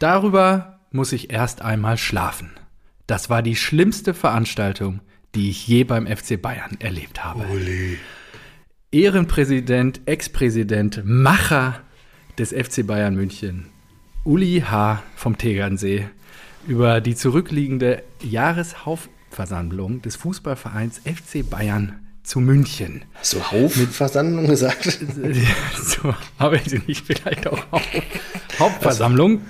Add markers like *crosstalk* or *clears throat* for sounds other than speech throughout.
Darüber muss ich erst einmal schlafen. Das war die schlimmste Veranstaltung, die ich je beim FC Bayern erlebt habe. Uli. Ehrenpräsident, Ex-Präsident, Macher des FC Bayern München, Uli H. vom Tegernsee, über die zurückliegende Jahreshauptversammlung des Fußballvereins FC Bayern zu München. Hast du Hauptversammlung gesagt? *laughs* so habe ich sie nicht vielleicht auch Haupt- Hauptversammlung.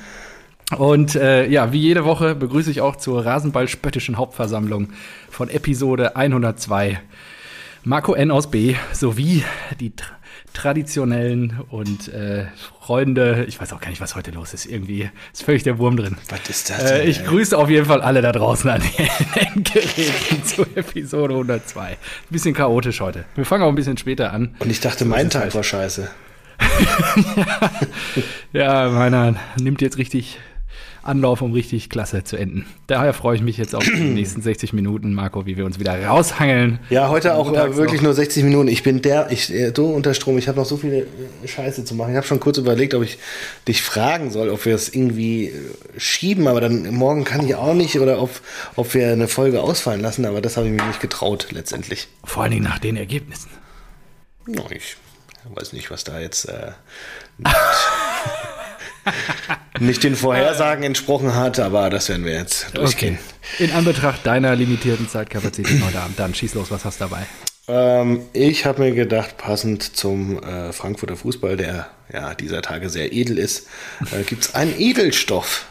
Und äh, ja, wie jede Woche begrüße ich auch zur Rasenball-spöttischen Hauptversammlung von Episode 102 Marco N aus B sowie die tra traditionellen und äh, Freunde. Ich weiß auch gar nicht, was heute los ist. Irgendwie ist völlig der Wurm drin. Was ist das Äh, denn, ich ey? grüße auf jeden Fall alle da draußen an den *laughs* Geräten *laughs* zu Episode 102. Bisschen chaotisch heute. Wir fangen auch ein bisschen später an. Und ich dachte, mein Tag war scheiße. *laughs* Ja, meiner nimmt jetzt richtig Anlauf, um richtig klasse zu enden. Daher freue ich mich jetzt auf die *clears throat* nächsten 60 Minuten, Marco, wie wir uns wieder raushangeln. Ja, heute auch äh, wirklich noch. nur 60 Minuten. Ich bin der, ich äh, so unter Strom. Ich habe noch so viele äh, Scheiße zu machen. Ich habe schon kurz überlegt, ob ich dich fragen soll, ob wir es irgendwie äh, schieben, aber dann morgen kann ich auch nicht oder ob, ob wir eine Folge ausfallen lassen. Aber das habe ich mir nicht getraut letztendlich. Vor allen Dingen nach den Ergebnissen. Ja, ich weiß nicht, was da jetzt äh, *laughs* *laughs* nicht, den Vorhersagen entsprochen hat, aber das werden wir jetzt durchgehen. In Anbetracht deiner limitierten Zeitkapazität heute Abend, dann schieß los, was hast du dabei? Ähm, ich habe mir gedacht, passend zum äh, Frankfurter Fußball, der ja dieser Tage sehr edel ist, äh, gibt es einen Edelstoff.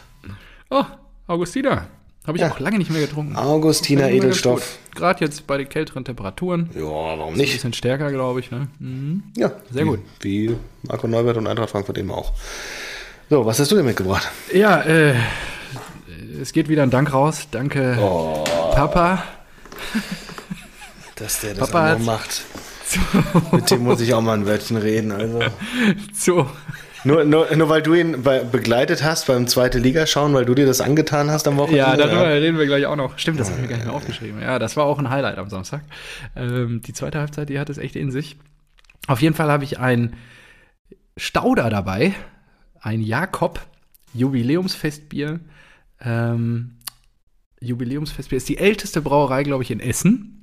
Oh, Augustina. Habe ich Ja. auch lange nicht mehr getrunken. Augustiner Edelstoff. Gerade jetzt bei den kälteren Temperaturen. Ja, warum Ein nicht? bisschen stärker, glaube ich. Ne? Mhm. Ja, Sehr wie, gut. Wie Marco Neubert und Eintracht Frankfurt eben auch. So, was hast du denn mitgebracht? Ja, äh, es geht wieder ein Dank raus. Danke, Oh. Papa. Dass der das Papa auch noch macht. *laughs* Mit dem muss ich auch mal ein Wörtchen reden. Also. *laughs* So. Nur, nur, nur weil du ihn bei, begleitet hast beim zweite Liga schauen, weil du dir das angetan hast am Wochenende. Ja, darüber reden wir gleich auch noch. Stimmt, das habe ich mir gar nicht mehr aufgeschrieben. Ja, das war auch ein Highlight am Samstag. Ähm, die zweite Halbzeit, die hat es echt in sich. Auf jeden Fall habe ich ein Stauder dabei, ein Jakob Jubiläumsfestbier. Ähm, Jubiläumsfestbier ist die älteste Brauerei, glaube ich, in Essen.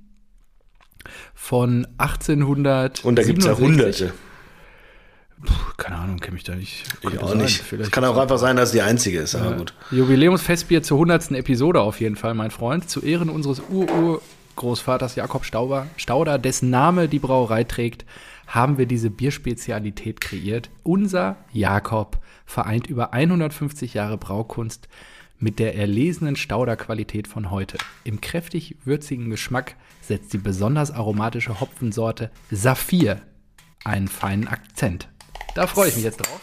Von 1800. Und da gibt es ja Hunderte. Keine Ahnung, kenne mich da nicht. Ich Könnte auch sein. nicht. Vielleicht Es kann auch einfach sein, dass es die einzige ist, aber ja. gut. Jubiläumsfestbier zur 100. Episode auf jeden Fall, mein Freund. Zu Ehren unseres Ur-Ur-Großvaters Jakob Stauber, Stauder, dessen Name die Brauerei trägt, haben wir diese Bierspezialität kreiert. Unser Jakob vereint über 150 Jahre Braukunst mit der erlesenen Stauderqualität von heute. Im kräftig würzigen Geschmack setzt die besonders aromatische Hopfensorte Saphir einen feinen Akzent. Da freue ich mich jetzt drauf.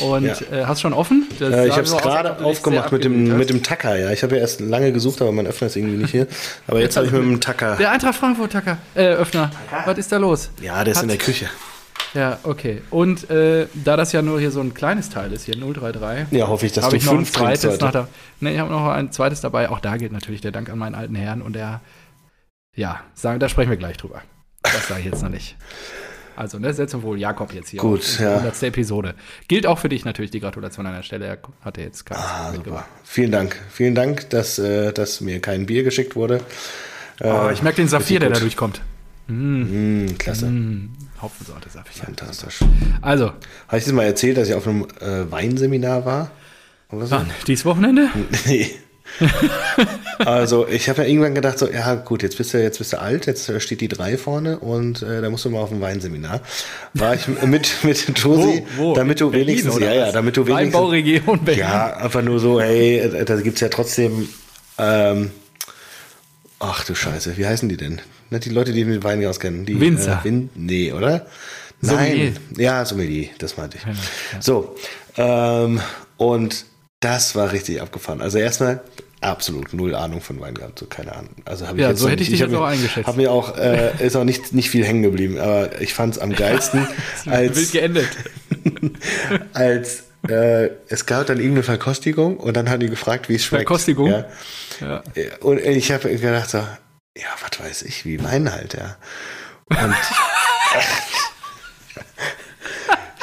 Und Ja. äh, hast schon offen? Äh, ich habe es gerade aufgemacht mit dem, mit dem Tacker. Ja, ich habe ja erst lange gesucht, aber mein Öffner ist irgendwie nicht hier. Aber jetzt habe ich mit dem Tacker. Der Eintracht Frankfurt Tacker, äh, Öffner. Was ist da los? Ja, der ist Hat- in der Küche. Ja, okay. Und äh, da das ja nur hier so ein kleines Teil ist, hier 033, Ja, hoffe ich, dass habe du ich noch ein fünf trinkst zweites nach der, Ne, ich habe noch ein zweites dabei. Auch da gilt natürlich der Dank an meinen alten Herrn und der, ja, sagen, da sprechen wir gleich drüber. Das sage ich jetzt noch nicht. Also, ne, setz wohl Jakob jetzt hier. Gut, ja. 100. Episode. Gilt auch für dich natürlich die Gratulation an der Stelle. Er hatte jetzt keins Ah, super. Vielen Dank. Vielen Dank, dass, äh, dass mir kein Bier geschickt wurde. Oh, ich merke den Saphir, der da durchkommt. Mm, klasse. Hm, Hopfensorte Saphir. Fantastisch. Also, Habe ich dir mal erzählt, dass ich auf einem äh, Weinseminar war? Oder so? wann? Dieses Wochenende? *laughs* Nee. *laughs* also ich habe ja irgendwann gedacht, so, ja gut, jetzt bist du, jetzt bist du alt, jetzt äh, steht die drei vorne und äh, da musst du mal auf ein Weinseminar. War ich mit, *laughs* mit Josi, damit du Berlin, wenigstens, ja, ja, damit du wenigstens, Weinbauregion Berlin. ja, einfach nur so, hey, äh, da gibt's ja trotzdem, ähm, ach du Scheiße, wie heißen die denn? Nicht die Leute, die den Wein auskennen. Die, Winzer. Äh, Win nee, oder? Sommelier. Nein. Ja, Sommelier, das meinte ich. ja. So, ähm, und das war richtig abgefahren. Also erstmal absolut null Ahnung von Wein gehabt, so keine Ahnung. Also habe ich Ja, jetzt so hätte ich dich jetzt auch eingeschätzt. Hab mir auch, äh, ist auch nicht, nicht viel hängen geblieben, aber ich fand es am geilsten, *laughs* Wild als, geendet. *laughs* als äh, es gab dann irgendeine Verkostigung und dann haben die gefragt, wie es schmeckt. Verkostigung? Ja. Ja. Und ich habe gedacht so, ja, was weiß ich, wie Wein halt, ja. Und *laughs*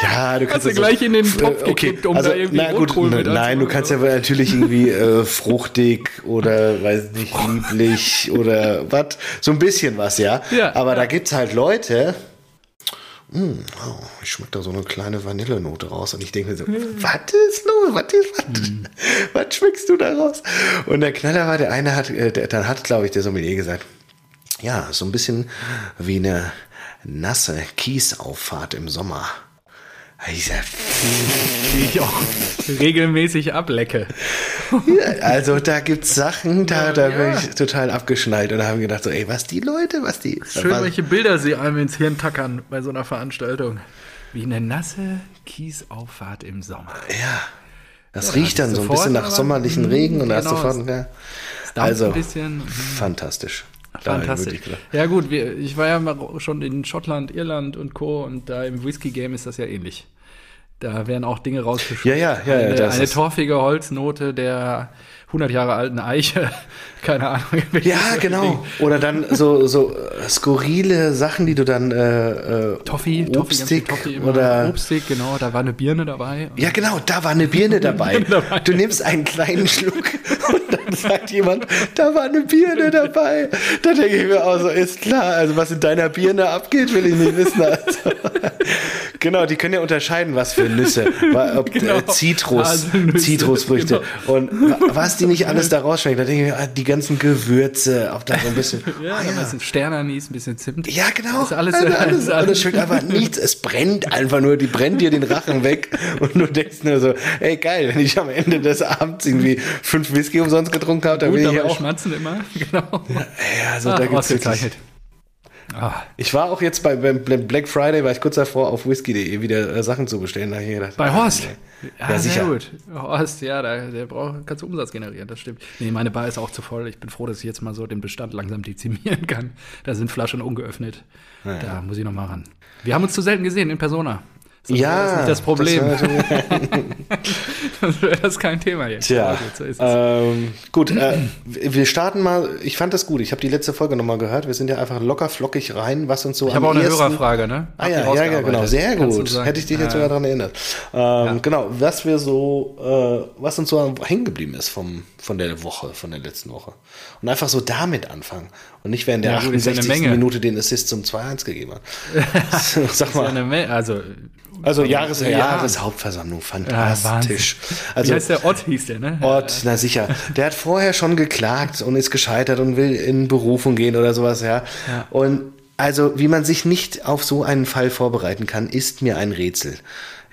ja, du kannst Hast du das so- gleich in den Topf äh, okay, gekippt, um also, da irgendwie na gut, Rotkohl mit Nein, du kannst ja natürlich irgendwie äh, fruchtig oder weiß nicht, *laughs* lieblich oder was. So ein bisschen was, ja. Ja, Aber ja. da gibt's halt Leute. Mm, oh, ich schmeck da so eine kleine Vanillenote raus und ich denke mir so, was ist los? Was ist, was, Hm. was schmeckst du da raus? Und der Knaller war, der eine hat, äh, der, dann hat, glaube ich, der Sommelier gesagt, ja, so ein bisschen wie eine nasse Kiesauffahrt im Sommer. Sag, Die ich auch regelmäßig ablecke. Ja, also da gibt's Sachen, da, da bin Ja. ich total abgeschnallt und da haben gedacht so, ey, was die Leute, was die. Schön, was, welche Bilder sie einem ins Hirn tackern bei so einer Veranstaltung. Wie eine nasse Kiesauffahrt im Sommer. ja, das Ja, riecht dann so ein bisschen nach sommerlichen Mhm, Regen und da hast du genau, sofort, ja. Es Also, bisschen. fantastisch. Fantastisch. Ja gut, wir, ich war ja mal schon in Schottland, Irland und Co. Und da im Whisky-Game ist das ja ähnlich. Da werden auch Dinge rausgeschmissen. Ja, ja, ja, ja, Eine, das eine torfige Holznote der 100 Jahre alten Eiche. *laughs* Keine Ahnung. Ja, genau. Oder dann so, so äh, skurrile Sachen, die du dann äh, äh, Toffee, Toffee, Obstig Toffee immer. oder Obstig, genau. Da war eine Birne dabei. Ja, genau, da war eine Birne *laughs* dabei. Birne dabei. Du nimmst einen kleinen Schluck *laughs* sagt jemand, da war eine Birne dabei. Da denke ich mir auch so, ist klar, also was in deiner Birne abgeht, will ich nicht wissen. Also, *laughs* genau, die können ja unterscheiden, was für Nüsse, ob Genau. äh, Zitrus, Haselnüsse, Zitrusfrüchte genau. und wa- was die nicht alles da rausschmeckt. Da denke ich mir, ah, die ganzen Gewürze, ob da so ein bisschen, *laughs* Ja, ah, da ja. ist ein Sternanis, ein bisschen Zimt. Ja, genau. Das ist alles, alles, *laughs* alles, alles, alles- und es schmeckt einfach nichts. Es brennt einfach nur. Die brennt dir den Rachen weg. Und du denkst nur so, ey, geil, wenn ich am Ende des Abends irgendwie fünf Whisky umsonst getrunken habe, dann Gut, will ich ja auch. schmatzen immer. *laughs* Genau. Ja, also Ach, da gibt's wirklich, Ah, ich war auch jetzt bei, beim Black Friday, war ich kurz davor, auf whisky.de wieder äh, Sachen zu bestellen. Da ich gedacht, bei ah, Horst. nee. Ja, Ja, sehr sicher. gut. Horst, ja, der, der braucht, kannst du Umsatz generieren, das stimmt. Nee, meine Bar ist auch zu voll. Ich bin froh, dass ich jetzt mal so den Bestand langsam dezimieren kann. Da sind Flaschen ungeöffnet. Da muss ich noch mal ran. Wir haben uns zu selten gesehen in Persona. Sonst Ja, das nicht das Problem. das wäre *laughs* das kein Thema jetzt. Tja, Aber gut, so ist es. ähm, gut, äh, wir starten mal. Ich fand das gut. Ich habe die letzte Folge nochmal gehört. Wir sind ja einfach locker flockig rein, was uns so ich habe auch eine ersten, Hörerfrage, ne? Ah ja, ja, ja, genau, sehr gut. Hätte ich dich jetzt sogar daran erinnert. Ähm, Genau, was wir so, äh, was uns so hängen geblieben ist vom, von der Woche, von der letzten Woche. Und einfach so damit anfangen. Und nicht während der Ja, gut, ist ja eine 68. Menge. Minute den Assist zum 2-1 gegeben hat. *laughs* Sag ja mal. Me also, Also Jahres Ja. Jahreshauptversammlung, fantastisch. Wie also heißt der Ott, hieß der, ne? Ort, na sicher. Der hat vorher schon geklagt und ist gescheitert und will in Berufung gehen oder sowas, ja. Ja. Und also, wie man sich nicht auf so einen Fall vorbereiten kann, ist mir ein Rätsel.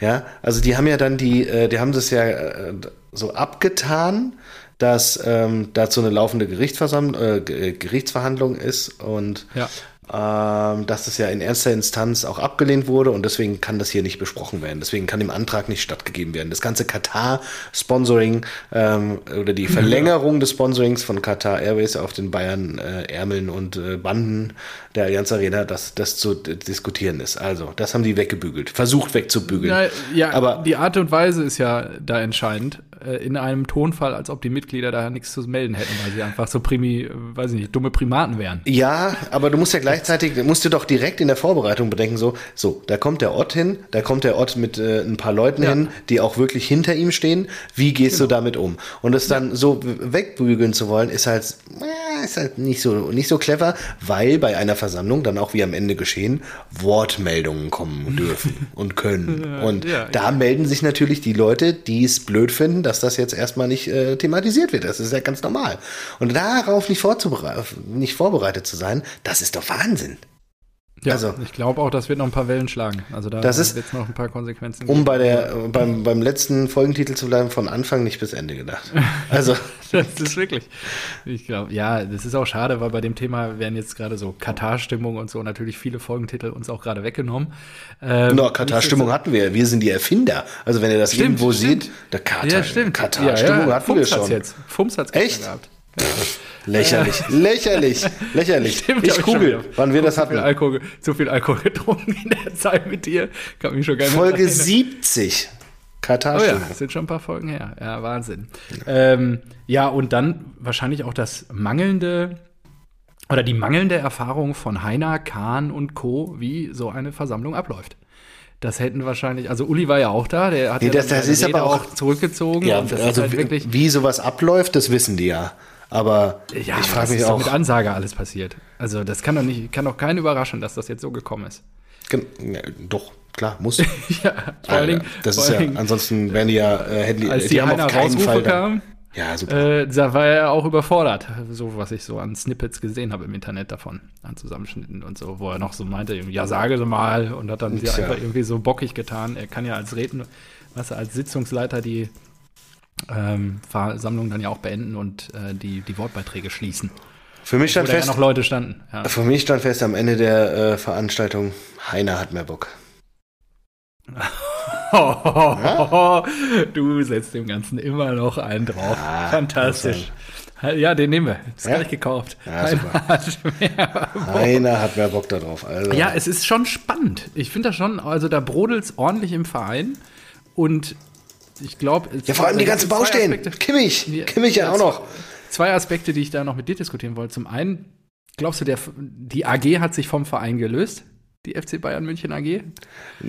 Ja, also die haben ja dann die, äh, die haben das ja äh, so abgetan, dass ähm, dazu eine laufende äh, G- Gerichtsverhandlung ist und Ja. ähm, dass es ja in erster Instanz auch abgelehnt wurde und deswegen kann das hier nicht besprochen werden. Deswegen kann dem Antrag nicht stattgegeben werden. Das ganze Katar-Sponsoring ähm, oder die *laughs* Verlängerung des Sponsorings von Qatar Airways auf den Bayern äh, Ärmeln und äh, Banden der Allianz Arena, dass das zu diskutieren ist. Also, das haben die weggebügelt, versucht wegzubügeln. Ja, ja, Aber die Art und Weise ist ja da entscheidend. Äh, In einem Tonfall, als ob die Mitglieder da nichts zu melden hätten, weil sie einfach so primi, äh, weiß ich nicht, dumme Primaten wären. Ja, aber du musst ja gleichzeitig, musst du doch direkt in der Vorbereitung bedenken, so, so, da kommt der Ott hin, da kommt der Ott mit äh, ein paar Leuten Ja. hin, die auch wirklich hinter ihm stehen. Wie gehst du damit um? Und das dann so wegbügeln zu wollen, ist halt, äh, ist halt nicht so, nicht so clever, weil bei einer Versammlung dann auch wie am Ende geschehen, Wortmeldungen kommen dürfen *laughs* und können. Und ja, da melden sich natürlich die Leute, die es blöd finden, dass das jetzt erstmal nicht äh, thematisiert wird. Das ist ja ganz normal. Und darauf nicht, vorzubere- nicht vorbereitet zu sein, das ist doch Wahnsinn. Ja, Also- ich glaube auch, das wird noch ein paar Wellen schlagen. Also da Das ist- wird es noch ein paar Konsequenzen Um bei der, beim, beim letzten Folgentitel zu bleiben, von Anfang nicht bis Ende gedacht. Also, *laughs* Das ist wirklich. Ich glaube, ja, das ist auch schade, weil bei dem Thema werden jetzt gerade so Katar-Stimmung und so natürlich viele Folgentitel uns auch gerade weggenommen. Ähm, no, Katar-Stimmung hatten wir. Wir sind die Erfinder. Also, wenn ihr das Stimmt, irgendwo stimmt. seht, der Katar, ja, stimmt. Katar-Stimmung ja, ja. hatten Fums wir schon. Jetzt. Fums hat's Echt? gehabt. *laughs* Lächerlich, *laughs* lächerlich, lächerlich. Stimmt, ich google, wieder. wann wir das zu viel, hatten. Alkohol, zu viel Alkohol getrunken in der Zeit mit dir. Kann mich schon gar nicht Folge erinnern. 70. Oh Katar-Stimmung. ja, das sind schon ein paar Folgen her. Ja, Wahnsinn. Ähm, ja, und dann wahrscheinlich auch das mangelnde oder die mangelnde Erfahrung von Heiner, Kahn und Co., wie so eine Versammlung abläuft. Das hätten wahrscheinlich, also Uli war ja auch da, der hat Nee, ja das- das ist aber Rede auch- zurückgezogen. Ja, also halt wie- wirklich, wie sowas abläuft, das wissen die ja. Aber ja, ich frage das mich ist doch auch. mit Ansage alles passiert. Also das kann doch nicht, kann doch keinen überraschen, dass das jetzt so gekommen ist. Ja, doch, klar, muss. *laughs* ja, vor allen Dingen, das vor ist ja, ansonsten wären die ja, äh, hätten die, als die die haben auf keinen Fall kam, Ja, super. äh, da war er auch überfordert, so was ich so an Snippets gesehen habe im Internet davon, an Zusammenschnitten und so, wo er noch so meinte, ja, sage sie mal, und hat dann Tja. einfach irgendwie so bockig getan. Er kann ja als Reden, was er als Sitzungsleiter die ähm, Versammlung dann ja auch beenden und äh, die, die Wortbeiträge schließen. Für mich Wo stand da ja fest, noch Leute standen. Ja. für mich stand fest am Ende der äh, Veranstaltung, Heiner hat mehr Bock. *laughs* du setzt dem Ganzen immer noch einen drauf. Ja, Fantastisch. Ja, den nehmen wir. Ist Ja? gleich gekauft. Ja, Einer hat mehr Bock. Heiner hat mehr Bock darauf. Also, Ja, es ist schon spannend. Ich finde das schon, also da brodelt es ordentlich im Verein und ich glaube. ja, vor allem die ganzen Baustellen. Kimmich, Ja, Kimmich ja auch noch. Zwei Aspekte, die ich da noch mit dir diskutieren wollte. Zum einen, glaubst du, der, die AG hat sich vom Verein gelöst? Die FC Bayern München AG?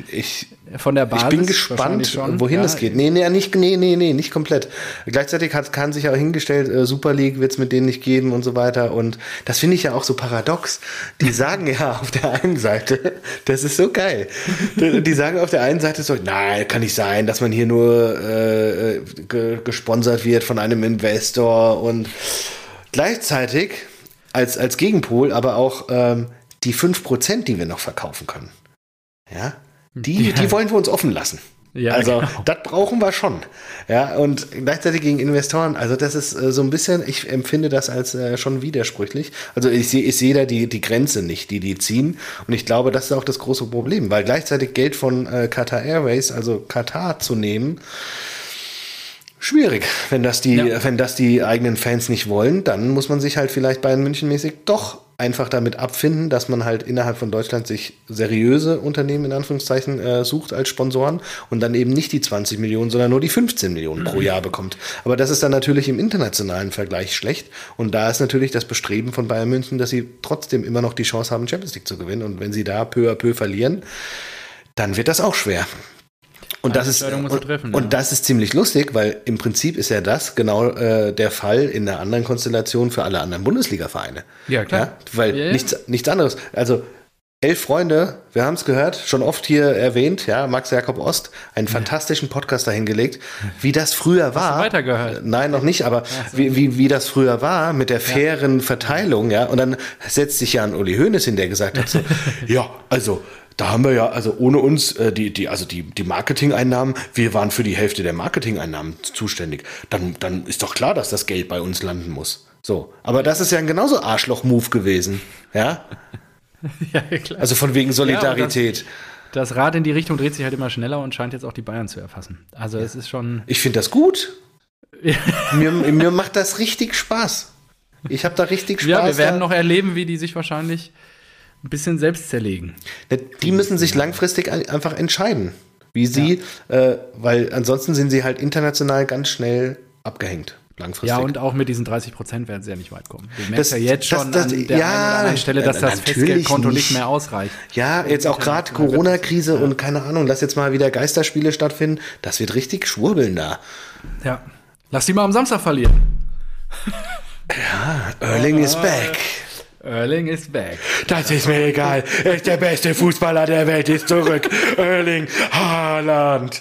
Ich, Von der Basis? ich bin gespannt, schon. wohin Ja, das geht. Nee, nee, nicht, nee, nee, nee, nicht komplett. Gleichzeitig hat Kahn sich auch hingestellt, äh, Super League wird es mit denen nicht geben und so weiter. Und das finde ich ja auch so paradox. Die *laughs* sagen ja auf der einen Seite, das ist so geil. Die, die sagen auf der einen Seite so, nein, kann nicht sein, dass man hier nur äh, ge gesponsert wird von einem Investor und gleichzeitig als, als Gegenpol aber auch ähm, die 5%, die wir noch verkaufen können. Ja, die, Ja. die wollen wir uns offen lassen. Ja, also genau. das brauchen wir schon. Ja, und gleichzeitig gegen Investoren, also das ist äh, so ein bisschen, ich empfinde das als äh, schon widersprüchlich. Also ich sehe ich sehe da die, die Grenze nicht, die die ziehen. Und ich glaube, das ist auch das große Problem, weil gleichzeitig Geld von äh, Qatar Airways, also Katar zu nehmen, schwierig. Wenn das die, Ja. wenn das die eigenen Fans nicht wollen, dann muss man sich halt vielleicht Bayern München mäßig doch einfach damit abfinden, dass man halt innerhalb von Deutschland sich seriöse Unternehmen in Anführungszeichen äh, sucht als Sponsoren und dann eben nicht die 20 Millionen, sondern nur die 15 Millionen pro Jahr bekommt. Aber das ist dann natürlich im internationalen Vergleich schlecht und da ist natürlich das Bestreben von Bayern München, dass sie trotzdem immer noch die Chance haben, Champions League zu gewinnen und wenn sie da peu à peu verlieren, dann wird das auch schwer. Und das, ist, und, treffen, und ja. das ist ziemlich lustig, weil im Prinzip ist ja das genau äh, der Fall in einer anderen Konstellation für alle anderen Bundesliga-Vereine. Ja, klar. weil Ja, ja. Nichts, nichts anderes. Also Elf Freunde, wir haben es gehört, schon oft hier erwähnt, ja, Max Jakob Ost, einen fantastischen Podcast dahingelegt, wie das früher war. weitergehört? Nein, noch nicht, aber wie, wie, wie das früher war mit der fairen Verteilung, ja. Und dann setzt sich ja an Uli Hoeneß hin, der gesagt hat so, *laughs* ja, also da haben wir ja, also ohne uns, äh, die, die, also die, die Marketingeinnahmen, wir waren für die Hälfte der Marketingeinnahmen zuständig. Dann, dann ist doch klar, dass das Geld bei uns landen muss. So. Aber das ist ja ein genauso Arschloch-Move gewesen. Ja. *laughs* Ja, klar. Also von wegen Solidarität. Das Rad in die Richtung dreht sich halt immer schneller und scheint jetzt auch die Bayern zu erfassen. Also es ist schon. ich finde das gut. *laughs* mir, mir macht das richtig Spaß. Ich habe da richtig Spaß. Ja, wir werden noch erleben, wie die sich wahrscheinlich ein bisschen selbst zerlegen. Die müssen sich langfristig ein- einfach entscheiden, wie sie, äh, weil ansonsten sind sie halt international ganz schnell abgehängt. Langfristig. Ja, und auch mit diesen 30 Prozent werden sie ja nicht weit kommen. Wir merken Das- ja jetzt das- schon das- an der ja, einen oder anderen Stelle, dass das Festgeldkonto nicht nicht. mehr ausreicht. Ja, jetzt auch gerade Corona-Krise und keine Ahnung, lass jetzt mal wieder Geisterspiele stattfinden. Das wird richtig schwurbeln da. Ja. Lass die mal am Samstag verlieren. Erling is back. Erling is back. Das ist mir egal. Er ist der beste Fußballer der Welt, ist zurück. Erling Haaland.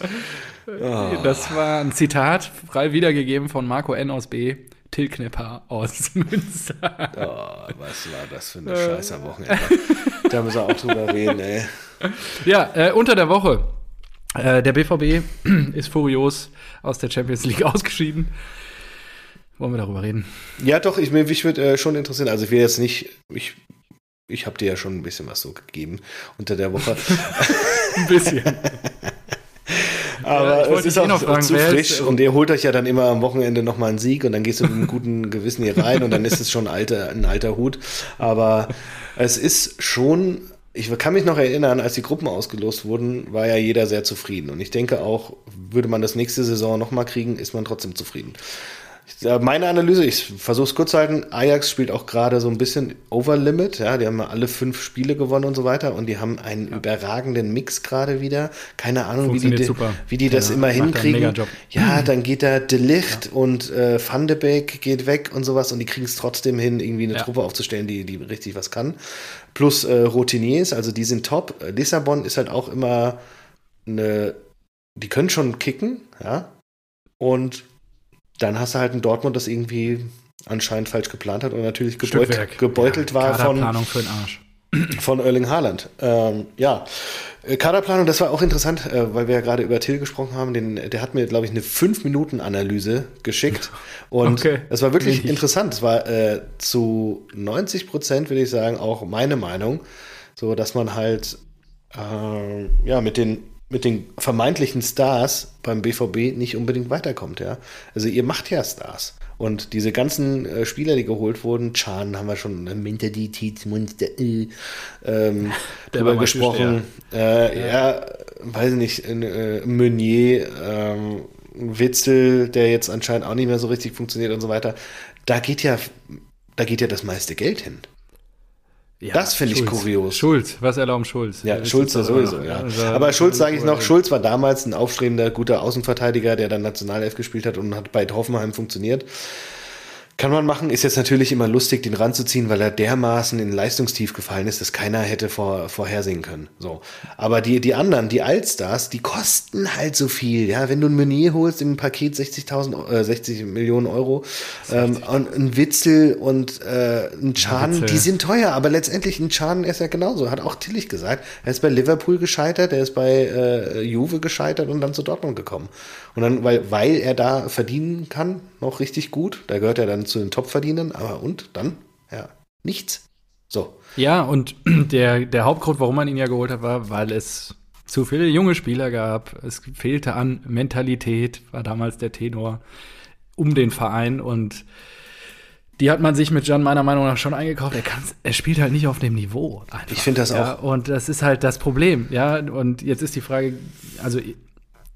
Das war ein Zitat, frei wiedergegeben von Marco N. aus B. Till Knepper aus *laughs* Münster. Oh, was war das für eine Scheiße Wochenende. Da müssen wir auch drüber *laughs* reden, ey. Ja, äh, unter der Woche. Äh, der BVB *clears throat* ist furios aus der Champions League ausgeschieden. Wollen wir darüber reden? Ja, doch, ich, mich würde äh, schon interessieren. Also ich will jetzt nicht, ich, ich habe dir ja schon ein bisschen was so gegeben unter der Woche. *laughs* Ein bisschen. *laughs* Aber wollte es ist eh auch noch fragen, zu frisch und ihr holt euch ja dann immer am Wochenende nochmal einen Sieg und dann gehst du mit einem guten Gewissen hier rein und dann ist es schon alter, ein alter Hut. Aber es ist schon, ich kann mich noch erinnern, als die Gruppen ausgelost wurden, war ja jeder sehr zufrieden. Und ich denke auch, würde man das nächste Saison nochmal kriegen, ist man trotzdem zufrieden. Äh, meine Analyse, ich versuche es kurz zu halten, Ajax spielt auch gerade so ein bisschen Overlimit, ja, die haben alle fünf Spiele gewonnen und so weiter und die haben einen ja. überragenden Mix gerade wieder. Keine Ahnung, wie die, wie die das ja, immer hinkriegen. Ja, *clears throat* dann geht da De Licht ja. und äh, Van de Beek geht weg und sowas und die kriegen es trotzdem hin, irgendwie eine Truppe aufzustellen, die, die richtig was kann. Plus äh, Routiniers, also die sind top. Lissabon ist halt auch immer eine, die können schon kicken, ja, und dann hast du halt ein Dortmund, das irgendwie anscheinend falsch geplant hat und natürlich gebeut, gebeutelt ja, war von, für den Arsch. von Erling Haaland. Ähm, ja, äh, Kaderplanung, das war auch interessant, äh, weil wir ja gerade über Till gesprochen haben. Den, der hat mir, glaube ich, eine 5-Minuten-Analyse geschickt. *laughs* Und okay. das war wirklich Richtig. interessant. Es war äh, zu 90 Prozent, würde ich sagen, auch meine Meinung. So, dass man halt äh, ja, mit den mit den vermeintlichen Stars beim BVB nicht unbedingt weiterkommt, ja. Also ihr macht ja Stars. Und diese ganzen äh, Spieler, die geholt wurden, Chan haben wir schon, äh, Mentalitätsmonster, äh, ähm, *laughs* drüber gesprochen. Äh, ja. ja. weiß ich nicht, äh, Meunier, ähm, Witzel, der jetzt anscheinend auch nicht mehr so richtig funktioniert und so weiter. Da geht ja, da geht ja das meiste Geld hin. Ja, das finde ich kurios. Schulz, was erlauben Schulz? Ja, ja Schulz sowieso, ja. Also, Aber Schulz sage ich noch, Schulz war damals ein aufstrebender, guter Außenverteidiger, der dann Nationalelf gespielt hat und hat bei Hoffenheim funktioniert. Kann man machen, ist jetzt natürlich immer lustig, den ranzuziehen, weil er dermaßen in Leistungstief gefallen ist, dass keiner hätte vor, vorhersehen können. So. Aber die, die anderen, die Allstars, die kosten halt so viel. Ja, wenn du ein Meunier holst im Paket 60.000, äh, 60 Millionen Euro, ähm, und ein Witzel und äh, ein Chan, ja, die sind teuer, aber letztendlich ein Chan ist ja genauso. Hat auch Tillich gesagt. Er ist bei Liverpool gescheitert, er ist bei äh, Juve gescheitert und dann zu Dortmund gekommen. Und dann, weil, weil er da verdienen kann, noch richtig gut, da gehört er dann zu den Top-Verdienern, aber und dann, ja, nichts. So. Ja, und *clears throat* der, der Hauptgrund, warum man ihn ja geholt hat, war, weil es zu viele junge Spieler gab. Es fehlte an Mentalität, war damals der Tenor um den Verein und die hat man sich mit Jan meiner Meinung nach schon eingekauft. Er, er spielt halt nicht auf dem Niveau. Einfach. Ich finde das ja, auch. Und das ist halt das Problem. Ja, und jetzt ist die Frage, also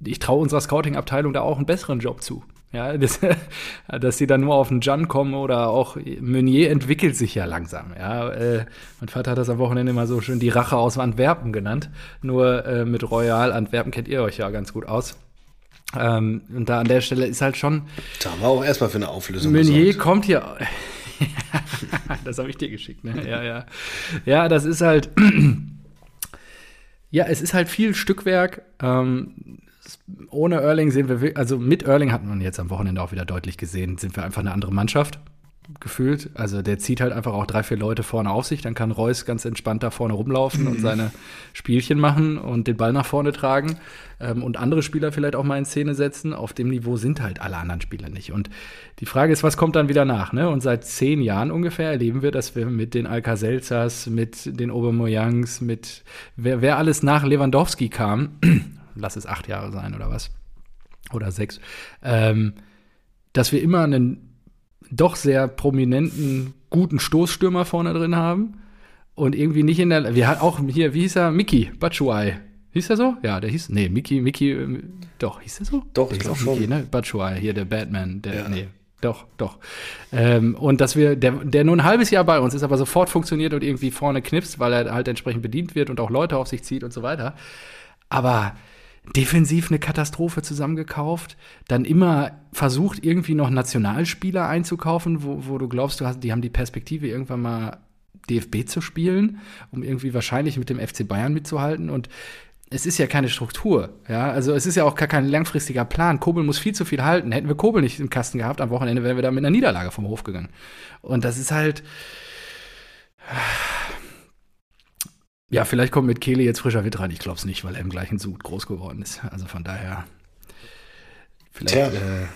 ich traue unserer Scouting-Abteilung da auch einen besseren Job zu. Ja, das, *laughs* dass sie dann nur auf den Jan kommen oder auch Meunier entwickelt sich ja langsam. Ja, äh, mein Vater hat das am Wochenende immer so schön die Rache aus Antwerpen genannt. Nur äh, mit Royal Antwerpen kennt ihr euch ja ganz gut aus. Ähm, und da an der Stelle ist halt schon. Da wir auch erstmal für eine Auflösung. Meunier gesorgt. kommt hier. *laughs* das habe ich dir geschickt, ne? Ja, ja. Ja, das ist halt. *clears throat* ja, es ist halt viel Stückwerk. Ähm, ohne Erling sehen wir, also mit Erling hat man jetzt am Wochenende auch wieder deutlich gesehen, sind wir einfach eine andere Mannschaft gefühlt. Also der zieht halt einfach auch drei, vier Leute vorne auf sich. Dann kann Reus ganz entspannt da vorne rumlaufen mhm. und seine Spielchen machen und den Ball nach vorne tragen. Ähm, und andere Spieler vielleicht auch mal in Szene setzen. Auf dem Niveau sind halt alle anderen Spieler nicht. Und die Frage ist, was kommt dann wieder nach? Ne? Und seit zehn Jahren ungefähr erleben wir, dass wir mit den Alcazelsas, mit den Obermoyangs, mit wer, wer alles nach Lewandowski kam, lass es acht Jahre sein oder was, oder sechs, ähm, dass wir immer einen doch sehr prominenten, guten Stoßstürmer vorne drin haben und irgendwie nicht in der, wir hatten auch hier, wie hieß er, Mickey Batshuayi. Hieß er so? Ja, der hieß, nee, Mickey, Mickey, äh, doch, hieß er so? Doch, der ich glaube schon. Mickey, ne? Batshuayi, hier der Batman, der, ja. nee, doch, doch. Ähm, und dass wir, der, der nur ein halbes Jahr bei uns ist, aber sofort funktioniert und irgendwie vorne knipst, weil er halt entsprechend bedient wird und auch Leute auf sich zieht und so weiter. Aber defensiv eine Katastrophe zusammengekauft, dann immer versucht, irgendwie noch Nationalspieler einzukaufen, wo, wo du glaubst, du hast, die haben die Perspektive, irgendwann mal DFB zu spielen, um irgendwie wahrscheinlich mit dem FC Bayern mitzuhalten. Und es ist ja keine Struktur, ja. Also es ist ja auch gar kein langfristiger Plan. Kobel muss viel zu viel halten. Hätten wir Kobel nicht im Kasten gehabt, am Wochenende wären wir da mit einer Niederlage vom Hof gegangen. Und das ist halt. Ja, vielleicht kommt mit Kehle jetzt frischer Wind rein. Ich glaube es nicht, weil er im gleichen Sud groß geworden ist. Also von daher. Vielleicht. Äh,